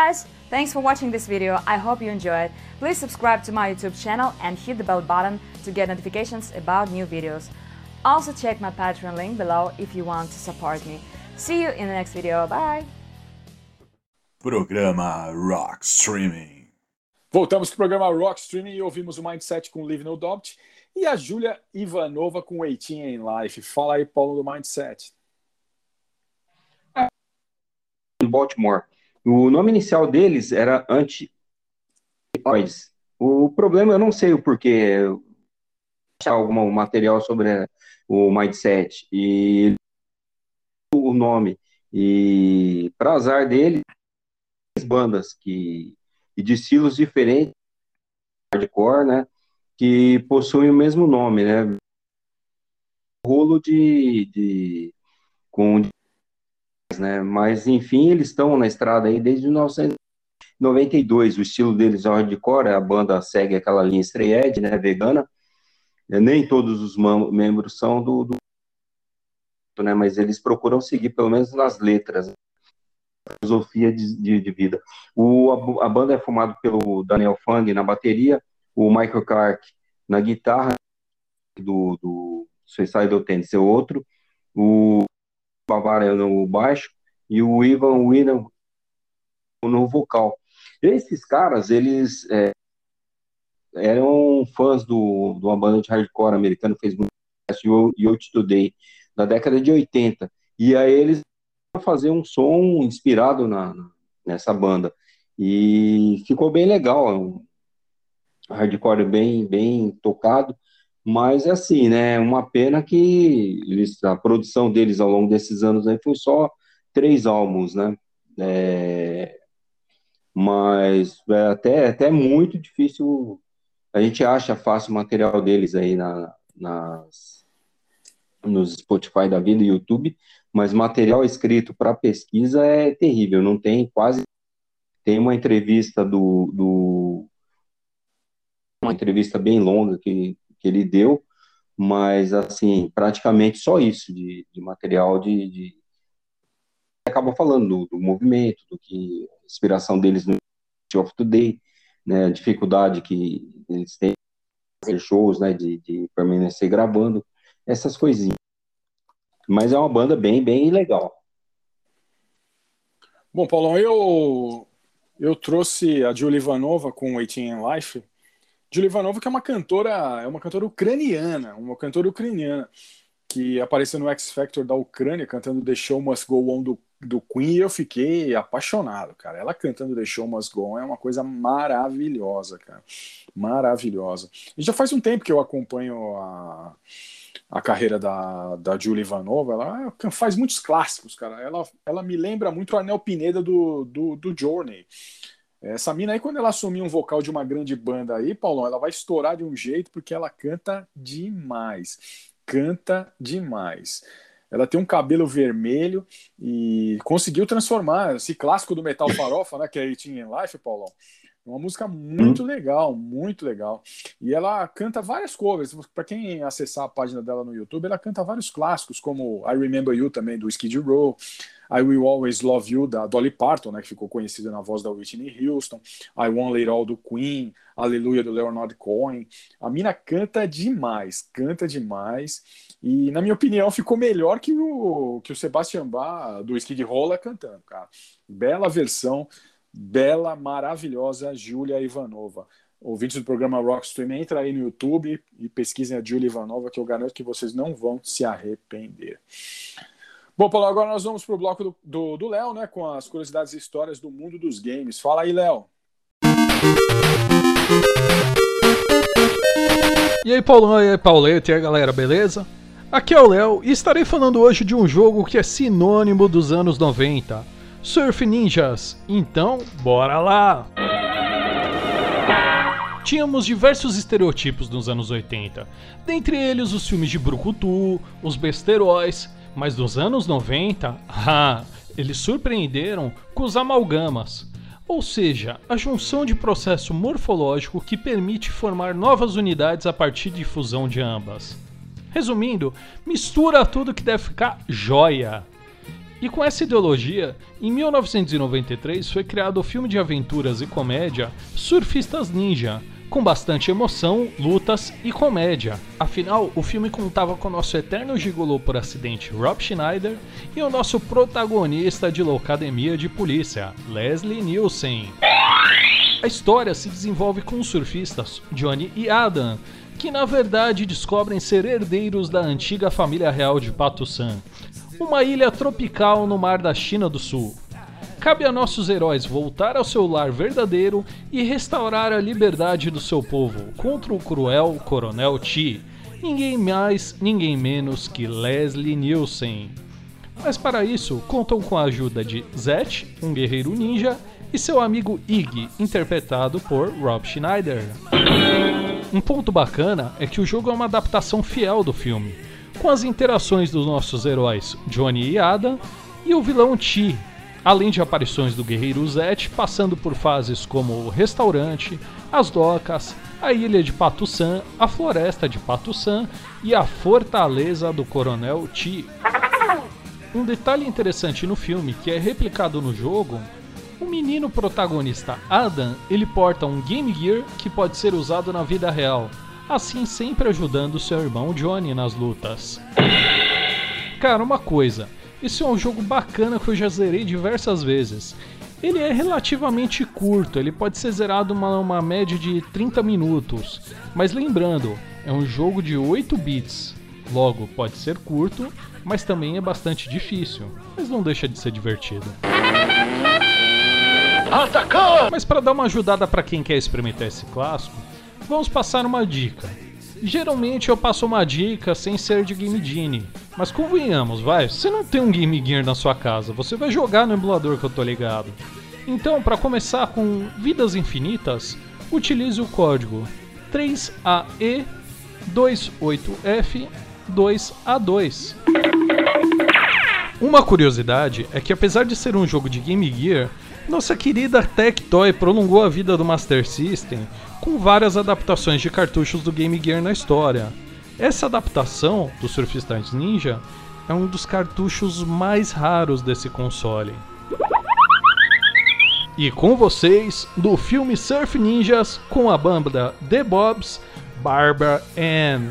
[SPEAKER 10] Guys, thanks for watching this video. I hope you enjoyed. Please subscribe to my YouTube channel and hit the bell button to get notifications about new videos. Also check my Patreon link below if you want to support me. See you in the next video. Bye!
[SPEAKER 1] Programa Rock Streaming.
[SPEAKER 2] Voltamos para o programa Rock Streaming e ouvimos o Mindset com Live No Doubt e a Júlia Ivanova com 18 in Life. Fala aí, Paulo, do Mindset.
[SPEAKER 3] Baltimore. O nome inicial deles era anti O problema, eu não sei o porquê. Achar algum material sobre o Mindset e o nome. E para azar dele, bandas que e de estilos diferentes, hardcore, né? Que possuem o mesmo nome, né? Rolo de, de com né? Mas enfim, eles estão na estrada aí desde 1992. O estilo deles é hardcore, a banda segue aquela linha straight né? Vegana. Nem todos os membros são do, do né? Mas eles procuram seguir pelo menos nas letras filosofia de, de, de, vida. O, a, a, banda é formada pelo Daniel Fang na bateria, o Michael Clark na guitarra, do, do Suicidal Tendency é outro, o Bavaria no baixo e o Ivan Winnan no vocal. Esses caras, eles é, eram fãs do, de uma banda de hardcore americana, fez muito sucesso, Yacht Today, na década de 80. E aí eles fazer um som inspirado na, nessa banda. E ficou bem legal, é um hardcore bem, bem tocado, mas é assim, né, uma pena que eles, a produção deles ao longo desses anos aí foi só três álbuns, né, é, mas é até, até muito difícil, a gente acha fácil o material deles aí na, nas, nos Spotify da vida e YouTube, mas material escrito para pesquisa é terrível, não tem quase. Tem uma entrevista do. do uma entrevista bem longa que, que ele deu, mas, assim, praticamente só isso de, de material de, de. acaba falando do, do, movimento, do que a inspiração deles no of Today, né, a dificuldade que eles têm fazer shows, né, de, de permanecer gravando, essas coisinhas. Mas é uma banda bem, bem legal.
[SPEAKER 2] Bom, Paulão, eu, eu trouxe a Julie Ivanova com 18 in Life. Julie Ivanova que é uma cantora, é uma cantora ucraniana, uma cantora ucraniana que apareceu no X Factor da Ucrânia cantando The Show Must Go On do, do Queen e eu fiquei apaixonado, cara. Ela cantando The Show Must Go On é uma coisa maravilhosa, cara. Maravilhosa. E já faz um tempo que eu acompanho a a carreira da, da Julie Ivanova, ela faz muitos clássicos, cara. Ela, ela me lembra muito a Anel Pineda do, do, do Journey. Essa mina aí, quando ela assumir um vocal de uma grande banda aí, Paulão, ela vai estourar de um jeito porque ela canta demais. Canta demais. Ela tem um cabelo vermelho e conseguiu transformar esse clássico do metal farofa, né, que é It in Life, Paulão, uma música muito hum. legal, muito legal. E ela canta várias covers. Para quem acessar a página dela no YouTube, ela canta vários clássicos, como I Remember You também, do Skid Row, I Will Always Love You, da Dolly Parton, né, que ficou conhecida na voz da Whitney Houston, I Want It All, do Queen, Aleluia, do Leonard Cohen. A mina canta demais, canta demais. E, na minha opinião, ficou melhor que o, que o Sebastian Bach, do Skid Row, cantando, cara. Bela versão bela, maravilhosa Júlia Ivanova. Ouvintes do programa Rockstream, entra aí no YouTube e pesquisem a Júlia Ivanova, que eu garanto que vocês não vão se arrepender. Bom, Paulo, agora nós vamos para o bloco do Léo, né, com as curiosidades e histórias do mundo dos games. Fala aí, Léo.
[SPEAKER 11] E aí, Paulão, e aí, Pauleta, e aí, galera, beleza? Aqui é o Léo e estarei falando hoje de um jogo que é sinônimo dos anos 90 Surf Ninjas. Então, bora lá! Tínhamos diversos estereotipos nos anos 80, dentre eles os filmes de brucutu, os besteróis, mas nos anos 90, ah, eles surpreenderam com os amalgamas, ou seja, a junção de processo morfológico que permite formar novas unidades a partir de fusão de ambas. Resumindo, mistura tudo que deve ficar joia. E com essa ideologia, em 1993 foi criado o filme de aventuras e comédia Surfistas Ninja, com bastante emoção, lutas e comédia. Afinal, o filme contava com nosso eterno gigolô por acidente Rob Schneider e o nosso protagonista de Locademia de Polícia, Leslie Nielsen. A história se desenvolve com os surfistas Johnny e Adam, que na verdade descobrem ser herdeiros da antiga família real de Pato San, uma ilha tropical no mar da China do Sul. Cabe a nossos heróis voltar ao seu lar verdadeiro e restaurar a liberdade do seu povo contra o cruel Coronel Chi, ninguém mais, ninguém menos que Leslie Nielsen. Mas para isso, contam com a ajuda de Zet, um guerreiro ninja, e seu amigo Iggy, interpretado por Rob Schneider. Um ponto bacana é que o jogo é uma adaptação fiel do filme, com as interações dos nossos heróis Johnny e Adam e o vilão Chi, além de aparições do guerreiro Zet, passando por fases como o restaurante, as docas, a ilha de Patussan, a floresta de Patussan e a fortaleza do Coronel Chi. Um detalhe interessante no filme que é replicado no jogo o menino protagonista Adam, ele porta um Game Gear que pode ser usado na vida real, assim sempre ajudando seu irmão Johnny nas lutas. Cara, uma coisa, esse é um jogo bacana que eu já zerei diversas vezes. Ele é relativamente curto, ele pode ser zerado uma, uma média de 30 minutos, mas lembrando, é um jogo de 8 bits. Logo, pode ser curto, mas também é bastante difícil, mas não deixa de ser divertido. Atacando! Mas para dar uma ajudada para quem quer experimentar esse clássico, vamos passar uma dica. Geralmente eu passo uma dica sem ser de Game Genie, mas convenhamos, vai, você não tem um Game Gear na sua casa, você vai jogar no emulador que eu tô ligado. Então, para começar com Vidas Infinitas, utilize o código 3AE28F2A2. Uma curiosidade é que apesar de ser um jogo de Game Gear, nossa querida Tectoy prolongou a vida do Master System com várias adaptações de cartuchos do Game Gear na história. Essa adaptação do Surfistas Ninja é um dos cartuchos mais raros desse console. E com vocês, do filme Surf Ninjas com a banda The Bobs, Barbara Ann.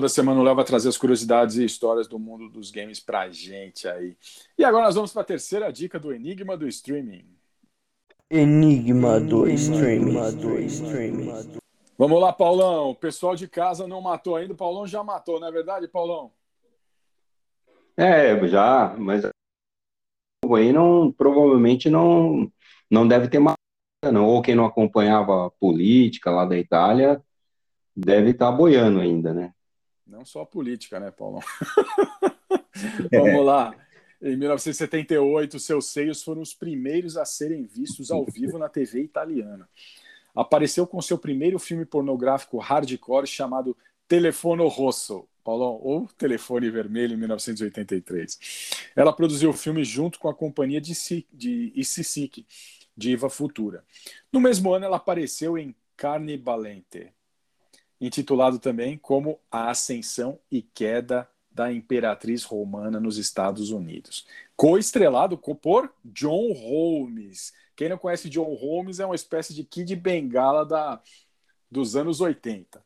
[SPEAKER 2] Toda semana o Léo vai trazer as curiosidades e histórias do mundo dos games pra gente aí. E agora nós vamos para a terceira dica do Enigma do Streaming.
[SPEAKER 7] Enigma do Streaming.
[SPEAKER 2] Vamos lá, Paulão. O pessoal de casa não matou ainda. O Paulão já matou, não é verdade, Paulão?
[SPEAKER 3] É, já, mas aí não, provavelmente não, não deve ter mais, não. Ou quem não acompanhava a política lá da Itália deve estar boiando ainda, né?
[SPEAKER 2] Não só a política, né, Paulão? Vamos lá. Em 1978, seus seios foram os primeiros a serem vistos ao vivo na TV italiana. Apareceu com seu primeiro filme pornográfico hardcore chamado Telefono Rosso, Paulão, ou Telefone Vermelho, em 1983. Ela produziu o filme junto com a companhia de, de Issicic, Diva Futura. No mesmo ano, ela apareceu em Carne Balente, intitulado também como A Ascensão e Queda da Imperatriz Romana nos Estados Unidos. Co-estrelado por John Holmes. Quem não conhece John Holmes é uma espécie de Kid Bengala da, dos anos 80.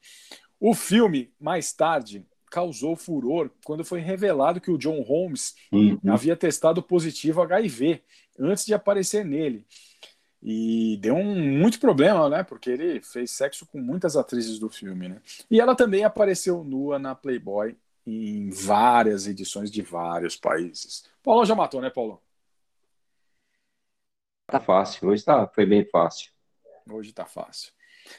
[SPEAKER 2] O filme, mais tarde, causou furor quando foi revelado que o John Holmes uhum. havia testado positivo HIV antes de aparecer nele. E deu um, muito problema, né? Porque ele fez sexo com muitas atrizes do filme, né? E ela também apareceu nua na Playboy em várias edições de vários países. Paulo já matou, né, Paulo?
[SPEAKER 3] Tá fácil. Hoje tá, foi bem fácil.
[SPEAKER 2] Hoje tá fácil.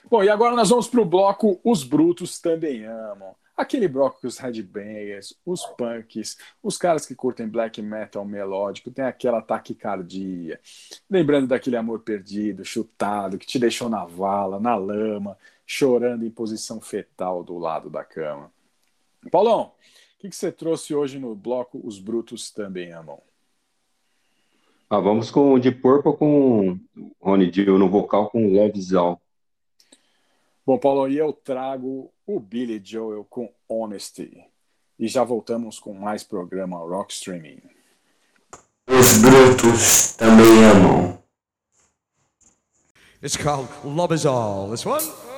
[SPEAKER 2] Bom, e agora nós vamos para o bloco Os Brutos Também Amam. Aquele bloco que os headbangers, os punks, os caras que curtem black metal melódico, tem aquela taquicardia. Lembrando daquele amor perdido, chutado, que te deixou na vala, na lama, chorando em posição fetal do lado da cama. Paulão, o que, que você trouxe hoje no bloco Os Brutos Também Amam?
[SPEAKER 3] Ah, vamos com de Purple com Rony Dio no vocal com Love Zal.
[SPEAKER 2] Bom, Paulo, e eu trago o Billy Joel com Honesty. E já voltamos com mais programa Rock Streaming.
[SPEAKER 7] Os brutos também amam.
[SPEAKER 12] It's called Love Is All. This one.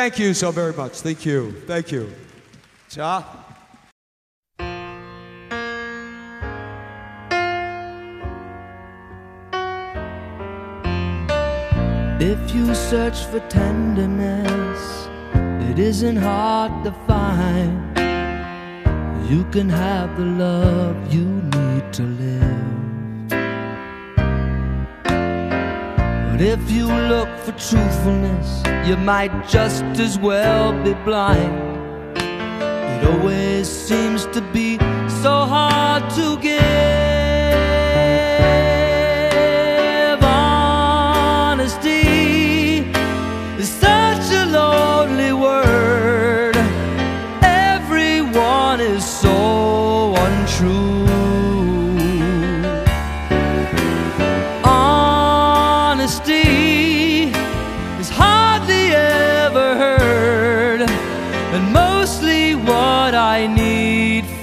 [SPEAKER 13] Thank you so very much. Thank you. Thank you. Tchau.
[SPEAKER 6] If you search for tenderness, it isn't hard to find. You can have the love you for truthfulness, you might just as well be blind. It always seems to be so hard to give.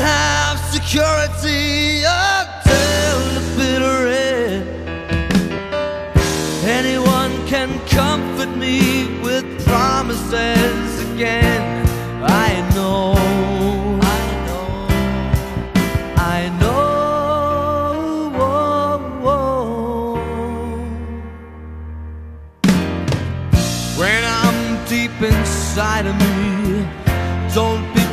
[SPEAKER 6] Have security until the bitter end. Anyone can comfort me with promises again. I know. I know. I know. When I'm deep inside of me, don't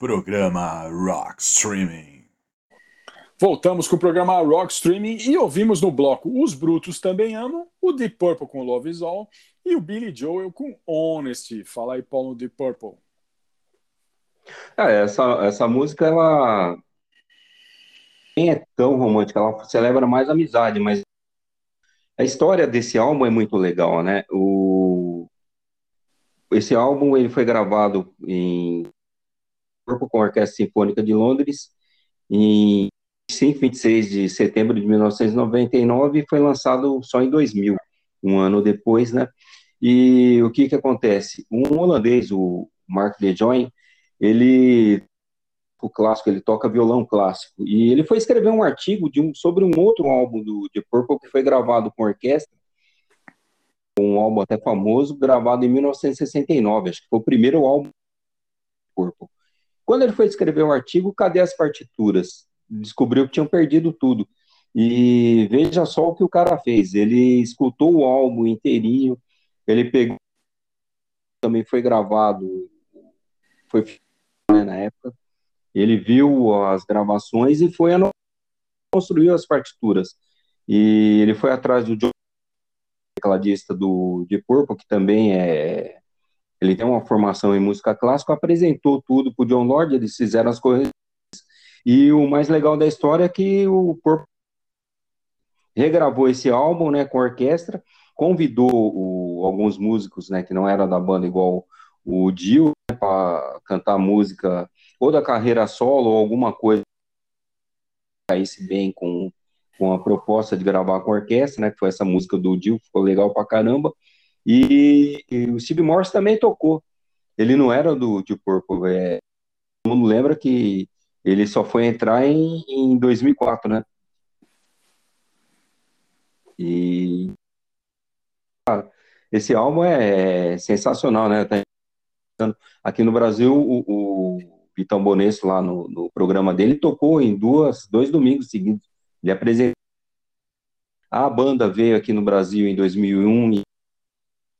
[SPEAKER 1] Programa Rock Streaming.
[SPEAKER 2] Voltamos com o programa Rock Streaming e ouvimos no bloco Os Brutos Também Amam, o Deep Purple com Love Is All e o Billy Joel com Honesty. Fala aí, Paulo, Deep Purple.
[SPEAKER 3] É, essa, essa música, ela nem é tão romântica, ela celebra mais a amizade, mas a história desse álbum é muito legal, né? O... Esse álbum ele foi gravado em Corpo com a Orquestra Sinfônica de Londres em 5, 26 de setembro de 1999 e foi lançado só em 2000, um ano depois, né? E o que que acontece? Um holandês, o Mark de Join, ele o clássico, ele toca violão clássico. E ele foi escrever um artigo de um, sobre um outro álbum do The Purple que foi gravado com orquestra, um álbum até famoso, gravado em 1969, acho que foi o primeiro álbum do Purple. Quando ele foi escrever o artigo, cadê as partituras? Descobriu que tinham perdido tudo. E veja só o que o cara fez. Ele escutou o álbum inteirinho, ele pegou, também foi gravado, foi né, na época. Ele viu as gravações e foi construiu as partituras. E ele foi atrás do John, tecladista do de Purple, que também é ele tem uma formação em música clássica, apresentou tudo para o John Lord, eles fizeram as correções. E o mais legal da história é que o Purple regravou esse álbum, né, com orquestra, convidou o, alguns músicos, né, que não era da banda igual o Dio, né, para cantar música ou da carreira solo ou alguma coisa caísse bem com, com a proposta de gravar com orquestra, né, que foi essa música do Dio, ficou legal pra caramba. E, e o Steve Morse também tocou. Ele não era do Deep Purple, é, todo mundo lembra que ele só foi entrar em, em 2004, né? E esse álbum é, sensacional, né? Aqui no Brasil, o, o Vitão Bonesso, lá no, no, programa dele, tocou em duas, dois domingos seguidos. Ele apresentou. A banda veio aqui no Brasil em 2001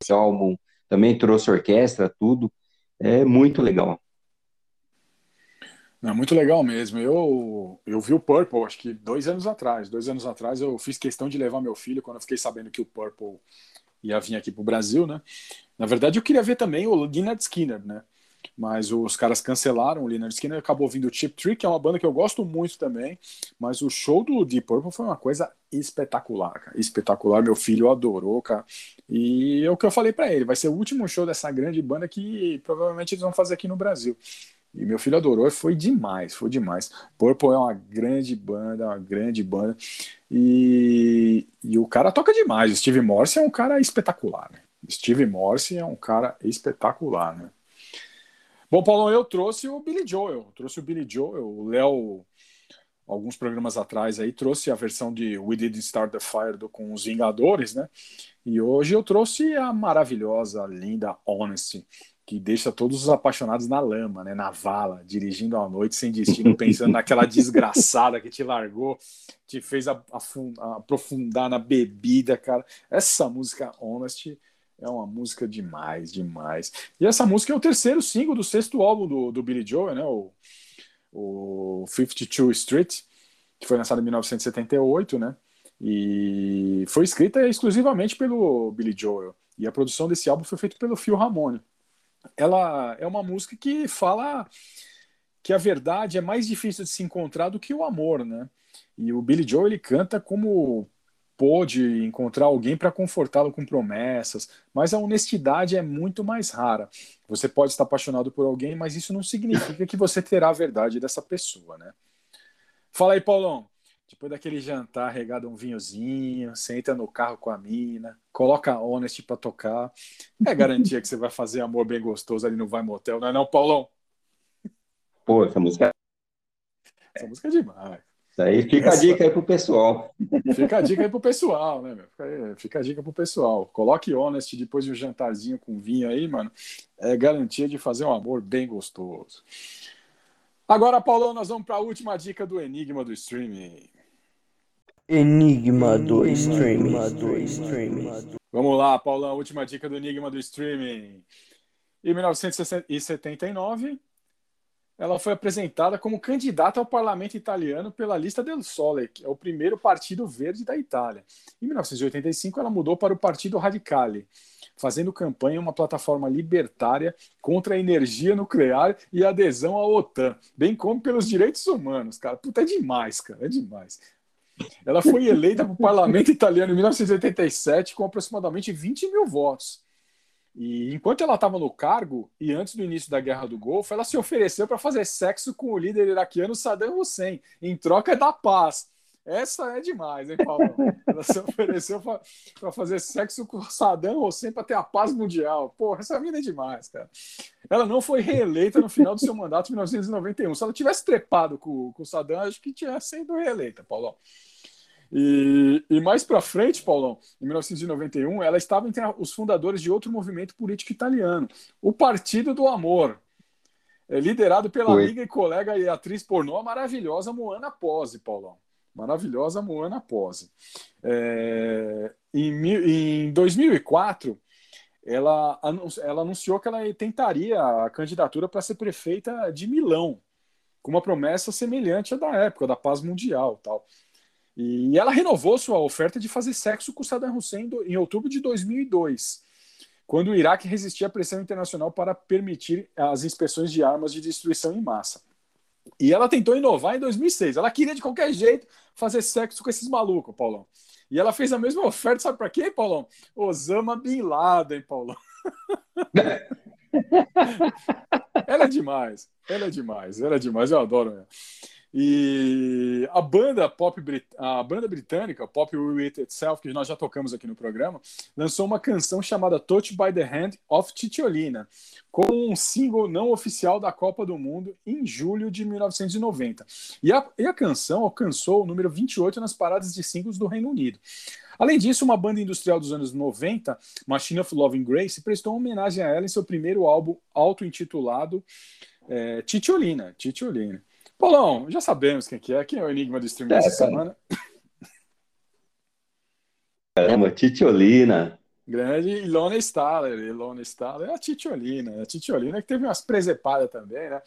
[SPEAKER 3] álbum também trouxe orquestra, tudo. É muito legal.
[SPEAKER 2] É muito legal mesmo. Eu, eu vi o Purple, acho que dois anos atrás. Dois anos atrás eu fiz questão de levar meu filho quando eu fiquei sabendo que o Purple ia vir aqui para o Brasil, né? Na verdade, eu queria ver também o Leonard Skinner, né? Mas os caras cancelaram o Leonard Skinner, acabou vindo o Chip Trick, que é uma banda que eu gosto muito também. Mas o show do Deep Purple foi uma coisa espetacular, cara. Espetacular, meu filho adorou, cara. E é o que eu falei para ele, vai ser o último show dessa grande banda que provavelmente eles vão fazer aqui no Brasil. E meu filho adorou foi demais, foi demais. Purple é uma grande banda, uma grande banda. E, e o cara toca demais. Steve Morse é um cara espetacular, né? Steve Morse é um cara espetacular, né? Bom, Paulo, eu trouxe o Billy Joel. Trouxe o Billy Joel. O Léo, alguns programas atrás, aí trouxe a versão de We Didn't Start the Fire do, com os Vingadores, né? E hoje eu trouxe a maravilhosa, linda Honesty que deixa todos os apaixonados na lama, né, na vala, dirigindo à noite sem destino, pensando naquela desgraçada que te largou, te fez aprofundar na bebida, cara. Essa música Honest é uma música demais, demais. E essa música é o terceiro single do sexto álbum do, do Billy Joel, né, o, o 52 Street, que foi lançado em 1978, né, e foi escrita exclusivamente pelo Billy Joel. E a produção desse álbum foi feita pelo Phil Ramone ela é uma música que fala que a verdade é mais difícil de se encontrar do que o amor, né? E o Billy Joel ele canta como pôde encontrar alguém para confortá-lo com promessas, mas a honestidade é muito mais rara. Você pode estar apaixonado por alguém, mas isso não significa que você terá a verdade dessa pessoa, né? Fala aí, Paulão. Depois daquele jantar regado um vinhozinho, senta no carro com a mina, coloca a Honest pra tocar. É garantia que você vai fazer amor bem gostoso ali no Vai Motel, não é não, Paulão?
[SPEAKER 3] Pô, essa música
[SPEAKER 2] Essa música é demais.
[SPEAKER 3] Isso aí fica essa... a dica aí pro pessoal.
[SPEAKER 2] Fica a dica aí pro pessoal, né, meu? Fica, fica a dica pro pessoal. Coloque Honest depois de um jantarzinho com vinho aí, mano. É garantia de fazer um amor bem gostoso. Agora, Paulão, nós vamos para a última dica do Enigma do Streaming.
[SPEAKER 7] Enigma do streaming. streaming.
[SPEAKER 2] Vamos lá, Paulão, última dica do Enigma do streaming. Em 1979, ela foi apresentada como candidata ao parlamento italiano pela lista del Sole, que é o primeiro partido verde da Itália. Em 1985, ela mudou para o Partido Radicale, fazendo campanha em uma plataforma libertária contra a energia nuclear e adesão à OTAN, bem como pelos direitos humanos, cara. Puta, é demais, cara, é demais. Ela foi eleita para o parlamento italiano em 1987 com aproximadamente 20 mil votos. E enquanto ela estava no cargo, e antes do início da Guerra do Golfo, ela se ofereceu para fazer sexo com o líder iraquiano Saddam Hussein, em troca da paz. Essa é demais, hein, Paulo? Ela se ofereceu para fazer sexo com Saddam Hussein para ter a paz mundial. Porra, essa mina é demais, cara. Ela não foi reeleita no final do seu mandato em 1991. Se ela tivesse trepado com, com Saddam, acho que tinha sido reeleita, Paulo. E, e mais para frente, Paulão, em 1991, ela estava entre os fundadores de outro movimento político italiano, o Partido do Amor. É liderado pela
[SPEAKER 3] Foi.
[SPEAKER 2] amiga e colega e atriz pornô a maravilhosa Moana Pose, Paulão. Maravilhosa Moana Pose. É, em, em 2004, ela, ela anunciou que ela tentaria a candidatura para ser prefeita de Milão, com uma promessa semelhante à da época, da paz mundial tal. E ela renovou sua oferta de fazer sexo com Saddam Hussein em outubro de 2002, quando o Iraque resistia à pressão internacional para permitir as inspeções de armas de destruição em massa. E ela tentou inovar em 2006. Ela queria de qualquer jeito fazer sexo com esses malucos, Paulão. E ela fez a mesma oferta, sabe para quem, Paulão? Osama Bin Laden, Paulão. ela é demais. Ela é demais. Ela é demais. Eu adoro ela. E a banda pop a banda britânica Pop Will It Itself, que nós já tocamos aqui no programa, lançou uma canção chamada Touch by the Hand of Titiolina, como um single não oficial da Copa do Mundo em julho de 1990. E a, e a canção alcançou o número 28 nas paradas de singles do Reino Unido. Além disso, uma banda industrial dos anos 90, Machine of Loving Grace, prestou homenagem a ela em seu primeiro álbum auto-intitulado é, Titiolina. Titiolina. Paulão, já sabemos quem que é. Quem é o enigma do stream
[SPEAKER 3] É,
[SPEAKER 2] dessa
[SPEAKER 3] cara.
[SPEAKER 2] semana?
[SPEAKER 3] Caramba, Titiolina.
[SPEAKER 2] Grande Ilona Staller. Ilona Staller é a Titiolina. A Titiolina que teve umas presepadas também, né?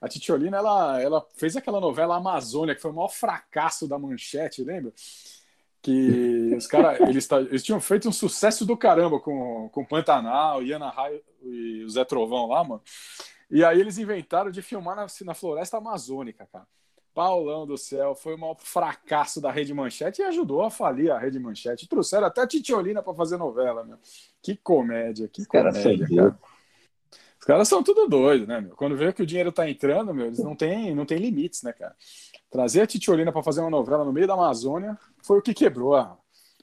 [SPEAKER 2] A Titiolina, ela, ela fez aquela novela Amazônia, que foi o maior fracasso da manchete, lembra? Que os caras, eles, eles tinham feito um sucesso do caramba com, com Pantanal, Iana Raio e o Zé Trovão lá, mano. E aí eles inventaram de filmar na, na floresta amazônica, cara. Paulão do céu, foi o maior fracasso da Rede Manchete e ajudou a falir a Rede Manchete. Trouxeram até a Titiolina para fazer novela, meu. Que comédia, que comédia, cara. Os caras são tudo doidos, né, meu? Quando vê que o dinheiro tá entrando, meu, eles não têm não tem limites, né, cara? Trazer a Titiolina para fazer uma novela no meio da Amazônia foi o que quebrou a,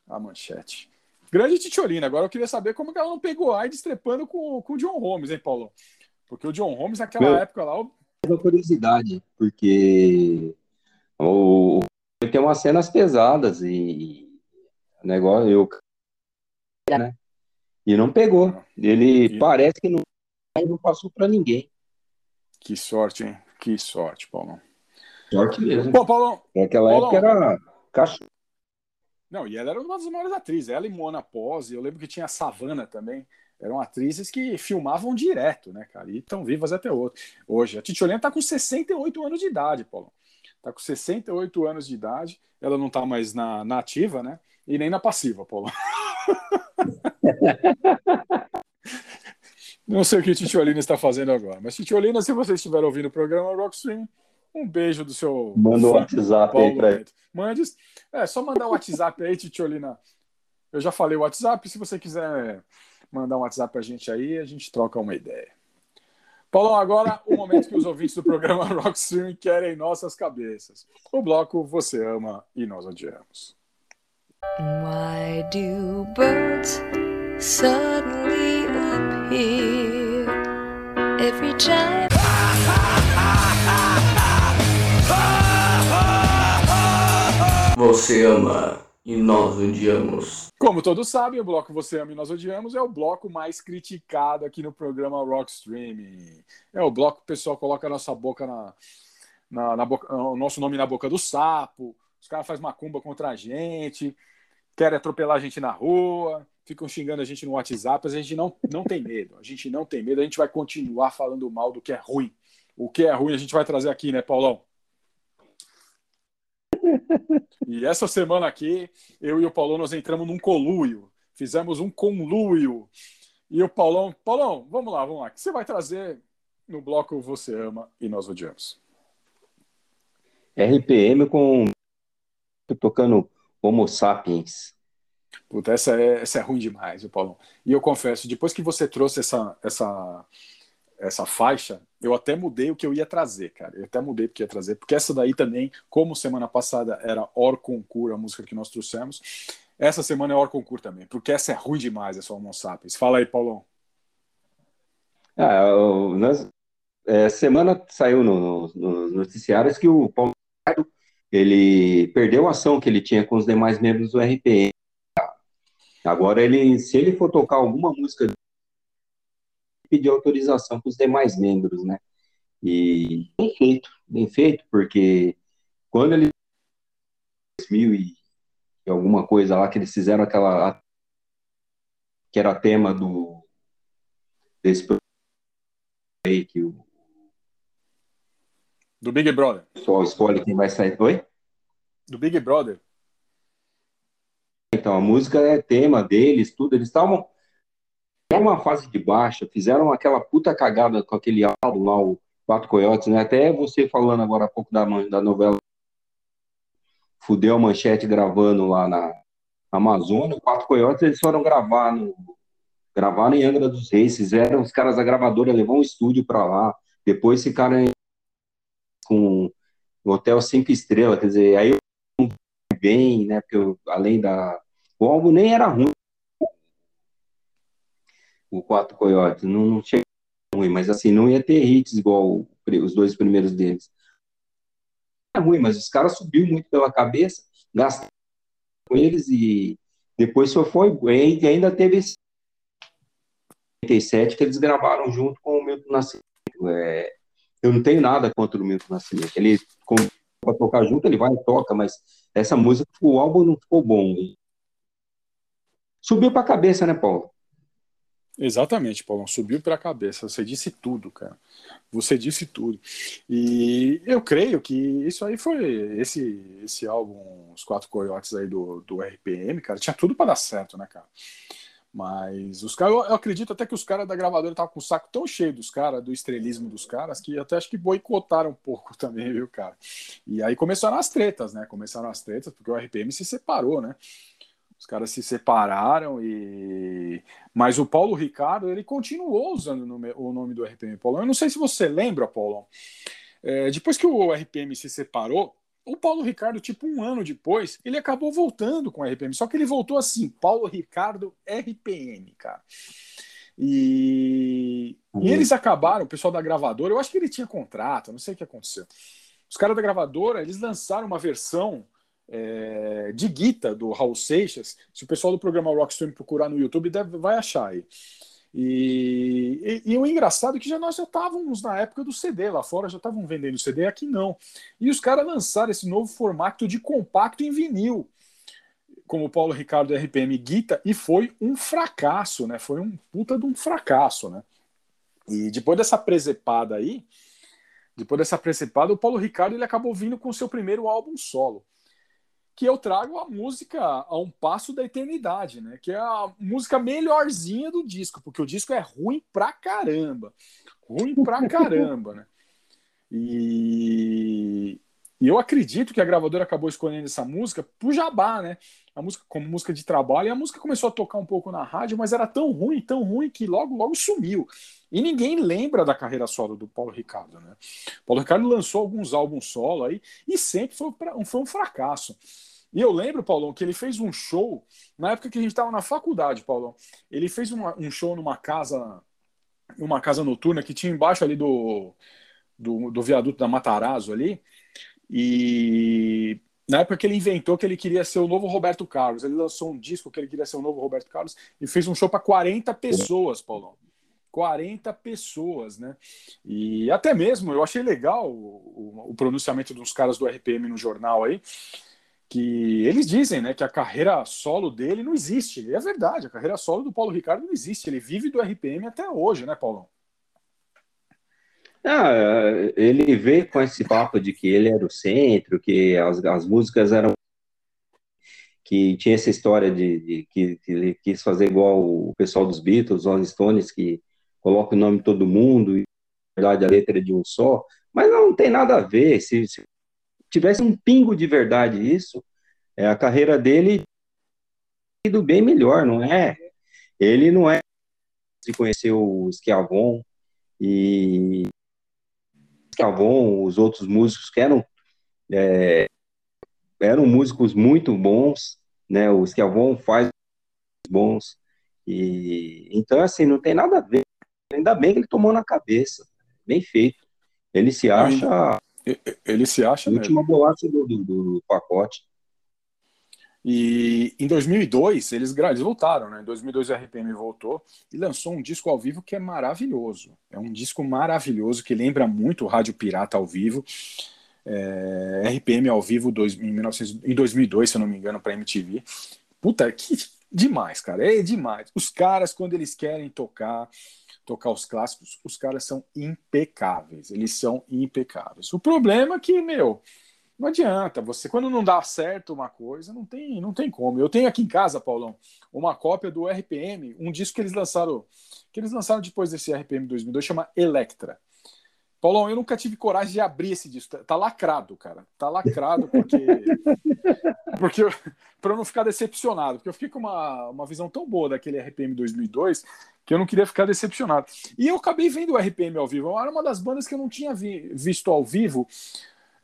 [SPEAKER 2] a manchete. Grande Titiolina. Agora eu queria saber como que ela não pegou AIDS trepando com, com o John Holmes, hein, Paulo? Porque o John Holmes, naquela
[SPEAKER 3] Meu.
[SPEAKER 2] época lá, o-
[SPEAKER 3] uma curiosidade, porque o, tem umas cenas pesadas e o negócio, eu, né? E não pegou. Ele
[SPEAKER 2] E-
[SPEAKER 3] parece que não, não passou para ninguém.
[SPEAKER 2] que sorte, hein? Que sorte, Paulão.
[SPEAKER 3] Sorte mesmo.
[SPEAKER 2] Bom, Paulão,
[SPEAKER 3] Naquela
[SPEAKER 2] Paulão.
[SPEAKER 3] época era cachorro.
[SPEAKER 2] Não, e ela era uma das maiores atrizes. Ela e Mona Pose, eu lembro que tinha a Savana também. Eram atrizes que filmavam direto, né, cara? E estão vivas até hoje. Hoje. A Titiolina tá com 68 anos de idade, Paulo. Tá com 68 anos de idade. Ela não tá mais na, na ativa, né? E nem na passiva, Paulo. Não sei o que a Titiolina está fazendo agora. Mas, Titiolina, se você estiver ouvindo o programa Rockstream, um beijo do seu
[SPEAKER 3] Manda um WhatsApp aí
[SPEAKER 2] Paulo
[SPEAKER 3] pra ele.
[SPEAKER 2] Neto. Mande. É, só mandar o WhatsApp aí, Titiolina. Eu já falei o WhatsApp. Se você quiser mandar um WhatsApp pra gente aí, a gente troca uma ideia. Paulão, agora o momento que os ouvintes do programa Rockstream querem nossas cabeças. O bloco Você Ama e Nós Odiamos.
[SPEAKER 14] Why do birds suddenly appear every time?
[SPEAKER 7] Você ama e nós odiamos.
[SPEAKER 2] Como todos sabem, o bloco Você Ama e Nós Odiamos é o bloco mais criticado aqui no programa Rockstream. É o bloco que o pessoal coloca a nossa boca na, na, na boca, o nosso nome na boca do sapo, os caras fazem macumba contra a gente, querem atropelar a gente na rua, ficam xingando a gente no WhatsApp, mas a gente não, não tem medo, a gente não tem medo, a gente vai continuar falando mal do que é ruim. O que é ruim a gente vai trazer aqui, né, Paulão? E essa semana aqui, eu e o Paulão, nós entramos num colúio. Fizemos um conluio. E o Paulão, Paulão, vamos lá, vamos lá. O que você vai trazer no bloco Você Ama e Nós Odiamos?
[SPEAKER 3] RPM com tocando Homo Sapiens.
[SPEAKER 2] Puta, essa é, essa é ruim demais, viu, Paulão. E eu confesso, depois que você trouxe essa, essa, essa faixa, eu até mudei o que eu ia trazer, cara. Eu até mudei o que ia trazer, porque essa daí também, como semana passada era Or Concur, a música que nós trouxemos, essa semana é Or Concur também, porque essa é ruim demais, essa Homo Sapiens. Fala aí, Paulão.
[SPEAKER 3] Ah, nas- é, semana saiu no- no- nos noticiários que o Paulo ele perdeu a ação que ele tinha com os demais membros do RPM. Agora ele, se ele for tocar alguma música, pedir autorização para os demais membros, né? E bem feito, bem feito, porque quando ele 2000 e alguma coisa lá que eles fizeram aquela que era tema do desse aí que o
[SPEAKER 2] Do Big Brother.
[SPEAKER 3] só escolhe quem vai sair. Oi?
[SPEAKER 2] Do Big Brother.
[SPEAKER 3] Então, a música é tema deles, tudo. Eles estavam uma fase de baixa, fizeram aquela puta cagada com aquele álbum lá, o Quatro Coiotes, né? Até você falando agora há pouco da, da novela Fudeu a Manchete gravando lá na Amazônia, o Quatro Coiotes, eles foram gravar no, gravaram em Angra dos Reis, fizeram os caras da gravadora, levou um estúdio pra lá, depois ficaram com um hotel cinco estrelas, quer dizer, aí bem, né, porque eu- além da... O álbum nem era ruim, o Quatro Coiotes, não, não chega ruim, mas assim, não ia ter hits igual os dois primeiros deles. É ruim, mas os caras subiu muito pela cabeça, gastaram com eles e depois só foi, e ainda teve esse 87 que eles gravaram junto com o Milton Nascimento. É, eu não tenho nada contra o Milton Nascimento. Ele para tocar junto, ele vai e toca, mas essa música, o álbum não ficou bom. Subiu para a cabeça, né, Paulo?
[SPEAKER 2] Exatamente, Paulão. Subiu para a cabeça. Você disse tudo, cara. Você disse tudo. E eu creio que isso aí foi esse esse álbum, os quatro coiotes aí do, do RPM, cara. Tinha tudo para dar certo, né, cara? Mas os caras, eu, acredito até que os caras da gravadora estavam com o saco tão cheio dos caras, do estrelismo dos caras, que até acho que boicotaram um pouco também, viu, cara? E aí começaram as tretas, né? Começaram as tretas, porque o RPM se separou, né? Os caras se separaram e. Mas o Paulo Ricardo, ele continuou usando o nome, do RPM Paulão. Eu não sei se você lembra, Paulão. É, depois que o RPM se separou, o Paulo Ricardo, tipo um ano depois, ele acabou voltando com o RPM. Só que ele voltou assim, Paulo Ricardo RPM, cara. E, e eles acabaram, o pessoal da gravadora, eu acho que ele tinha contrato, não sei o que aconteceu. Os caras da gravadora, eles lançaram uma versão é, de guita do Raul Seixas. Se o pessoal do programa Rockstream procurar no YouTube, deve, vai achar aí. E, e, e o engraçado é que já nós já estávamos na época do CD, lá fora já estavam vendendo CD, aqui não. E os caras lançaram esse novo formato de compacto em vinil, como o Paulo Ricardo RPM Guita, e foi um fracasso, né? Foi um puta de um fracasso, né? E depois dessa presepada aí, depois dessa presepada, o Paulo Ricardo ele acabou vindo com o seu primeiro álbum solo que eu trago a música a um passo da eternidade, né? Que é a música melhorzinha do disco, porque o disco é ruim pra caramba. Ruim pra caramba, né? E, e eu acredito que a gravadora acabou escolhendo essa música pro jabá, né? A música como música de trabalho, e a música começou a tocar um pouco na rádio, mas era tão ruim, tão ruim que logo, logo sumiu. E ninguém lembra da carreira solo do Paulo Ricardo, né? Paulo Ricardo lançou alguns álbuns solo aí e sempre foi, pra, foi um fracasso. E eu lembro, Paulão, que ele fez um show na época que a gente estava na faculdade, Paulão. Ele fez uma, um show numa casa, uma casa noturna que tinha embaixo ali do, do, do viaduto da Matarazzo ali. E na época que ele inventou que ele queria ser o novo Roberto Carlos, ele lançou um disco que ele queria ser o novo Roberto Carlos e fez um show para 40 pessoas, Paulão. 40 pessoas, né? E até mesmo eu achei legal o, o, o pronunciamento dos caras do RPM no jornal aí, que eles dizem, né, que a carreira solo dele não existe. E é verdade, a carreira solo do Paulo Ricardo não existe. Ele vive do RPM até hoje, né, Paulão?
[SPEAKER 3] Ah, ele veio com esse papo de que ele era o centro, que as, as músicas eram que tinha essa história de, de que, que, ele quis fazer igual o pessoal dos Beatles, Rolling Stones, que coloca o nome de todo mundo e na verdade a letra é de um só, mas não tem nada a ver. Se, se tivesse um pingo de verdade isso, é, a carreira dele ido bem melhor, não é? Ele não é se conheceu o Schiavon e Schiavon, os outros músicos que eram é, eram músicos muito bons, né? O Schiavon faz bons e então assim não tem nada a ver. Ainda bem que ele tomou na cabeça, bem feito. Ele se acha
[SPEAKER 2] ele se acha
[SPEAKER 3] a última bolacha do, do, do pacote.
[SPEAKER 2] E em 2002 eles, eles voltaram, né? Em 2002 o RPM voltou e lançou um disco ao vivo que é maravilhoso. É um disco maravilhoso que lembra muito o Rádio Pirata ao vivo. É, RPM ao vivo dois, em, 1900 em 2002, se eu não me engano, para MTV. Puta, que demais, cara. É demais. Os caras, quando eles querem tocar, tocar os clássicos, os caras são impecáveis. Eles são impecáveis. O problema é que, meu, não adianta. Você, quando não dá certo uma coisa, não tem, não tem como. Eu tenho aqui em casa, Paulão, uma cópia do RPM, um disco que eles lançaram, que eles lançaram depois desse RPM 2002, chama Electra. Paulão, eu nunca tive coragem de abrir esse disco. Tá, tá lacrado, cara. Tá lacrado porque porque para não ficar decepcionado, porque eu fiquei com uma, uma visão tão boa daquele RPM 2002 que eu não queria ficar decepcionado. E eu acabei vendo o RPM ao vivo. Era uma das bandas que eu não tinha vi- visto ao vivo.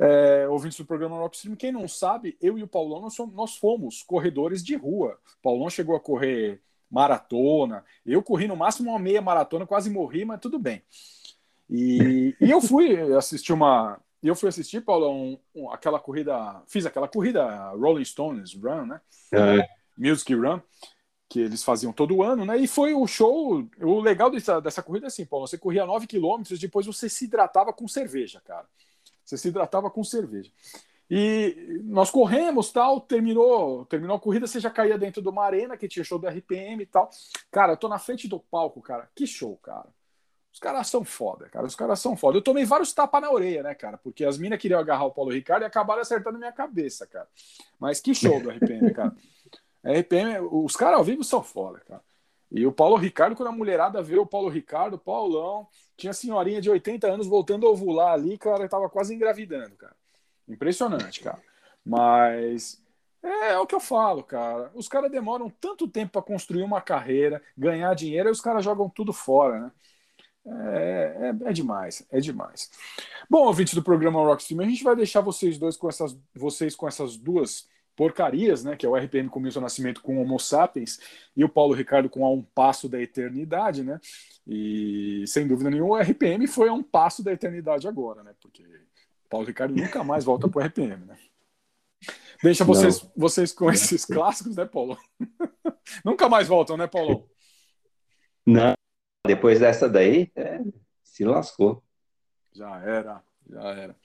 [SPEAKER 2] É, ouvintes do programa Rockstream, quem não sabe, eu e o Paulão nós, somos- nós fomos corredores de rua. O Paulão chegou a correr maratona, eu corri no máximo uma meia maratona, quase morri, mas tudo bem. E, e eu fui assistir uma. Eu fui assistir, Paulão, um- aquela corrida. Fiz aquela corrida Rolling Stones Run, né?
[SPEAKER 3] É.
[SPEAKER 2] Music Run, que eles faziam todo ano, né? E foi o show. O legal dessa, dessa corrida é assim, Paulo. Você corria 9 quilômetros, depois você se hidratava com cerveja, cara. Você se hidratava com cerveja. E nós corremos, tal, terminou, terminou a corrida, você já caía dentro de uma arena que tinha show do RPM e tal. Cara, eu tô na frente do palco, cara. Que show, cara. Os caras são foda, cara. Os caras são foda. Eu tomei vários tapas na orelha, né, cara? Porque as minas queriam agarrar o Paulo Ricardo e acabaram acertando minha cabeça, cara. Mas que show do RPM, cara. RPM, os caras ao vivo são foda, cara. E o Paulo Ricardo, quando a mulherada vê o Paulo Ricardo, Paulão, tinha senhorinha de 80 anos voltando a ovular ali, cara, tava quase engravidando, cara. Impressionante, cara. Mas é, é o que eu falo, cara. Os caras demoram tanto tempo para construir uma carreira, ganhar dinheiro, e os caras jogam tudo fora, né? É, é, é demais, é demais. Bom, ouvintes do programa Rockstream, a gente vai deixar vocês dois com essas, vocês com essas duas porcarias, né? Que é o RPM com Milton Nascimento com Homo Sapiens e o Paulo Ricardo com A Um Passo da Eternidade, né? E sem dúvida nenhuma, o RPM foi a um passo da eternidade agora, né? Porque o Paulo Ricardo nunca mais volta pro RPM, né? Deixa vocês, vocês com esses clássicos, né, Paulo? nunca mais voltam, né, Paulo?
[SPEAKER 3] Não, depois dessa daí, é, se lascou.
[SPEAKER 2] Já era, já era.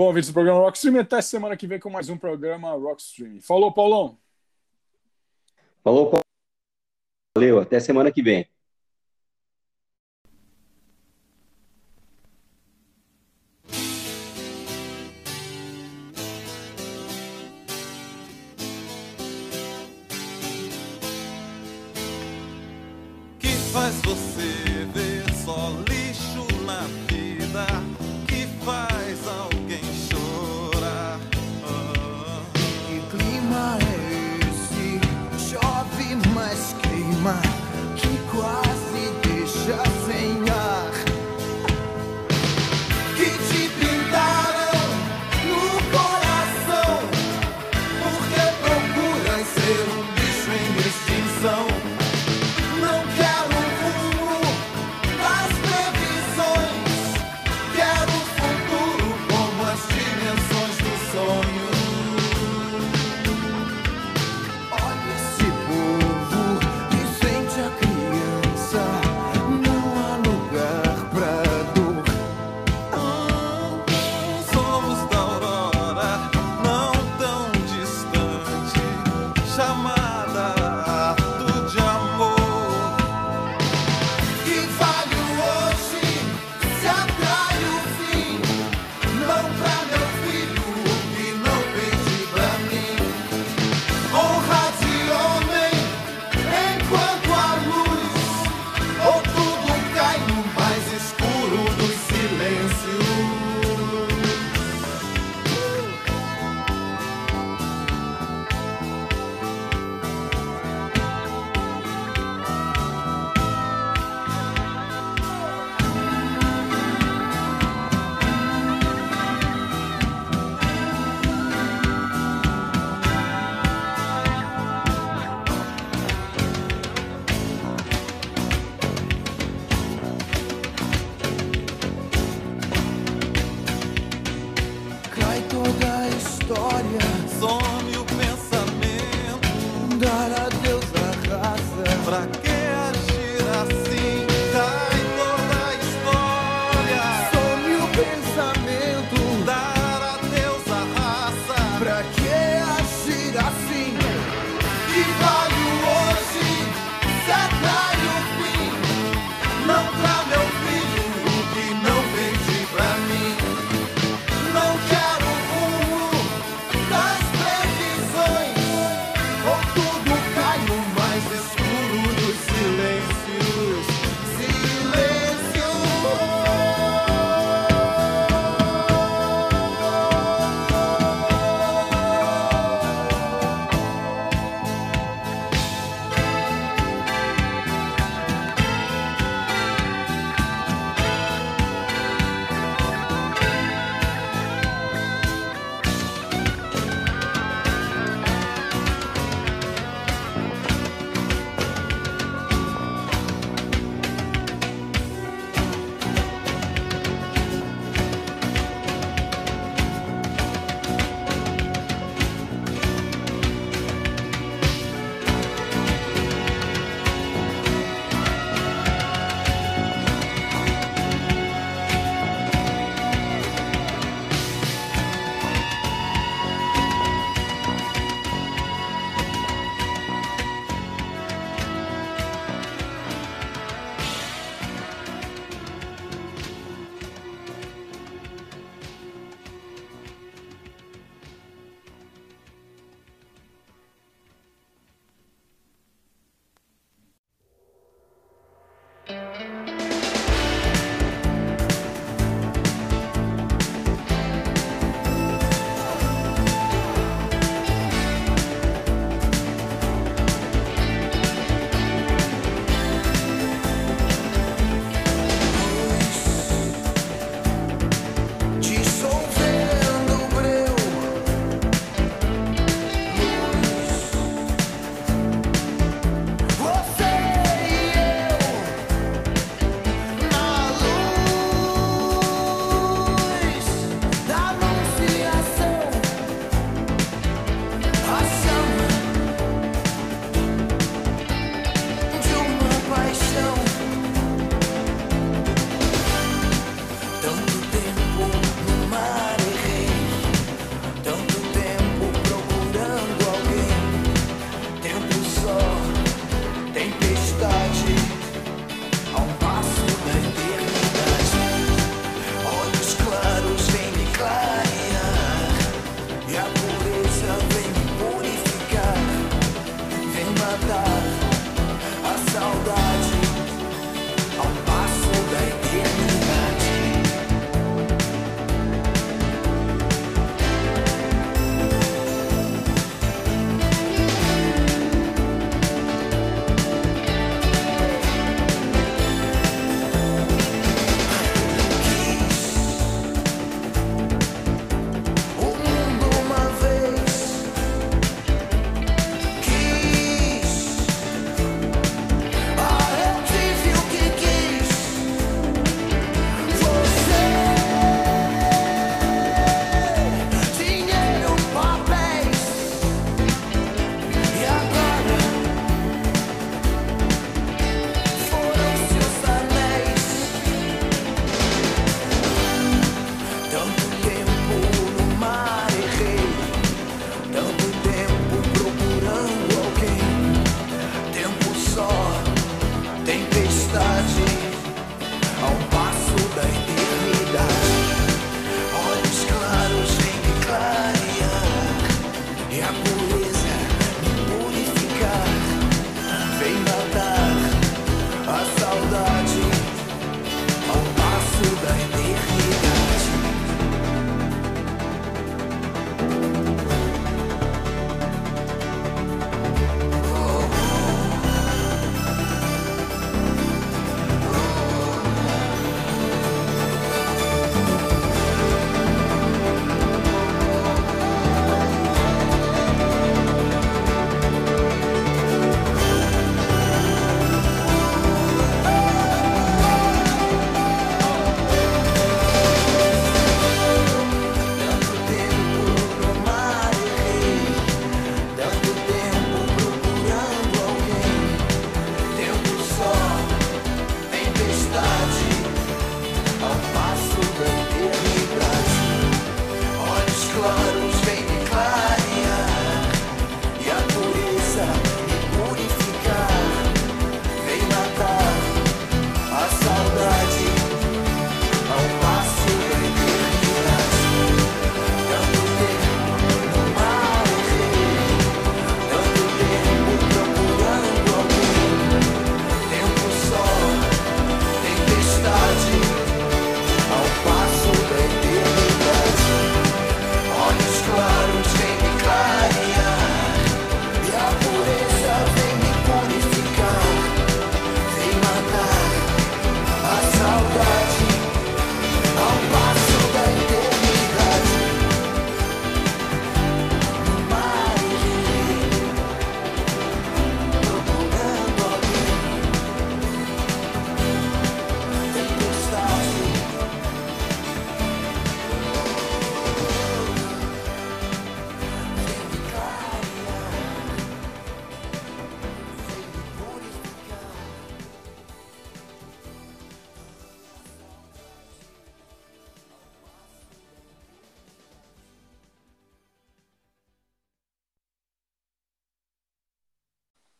[SPEAKER 2] Bom, ouvintes do programa Rockstream, até semana que vem com mais um programa Rockstream. Falou, Paulão!
[SPEAKER 3] Falou, Paulo. Valeu, até semana que vem.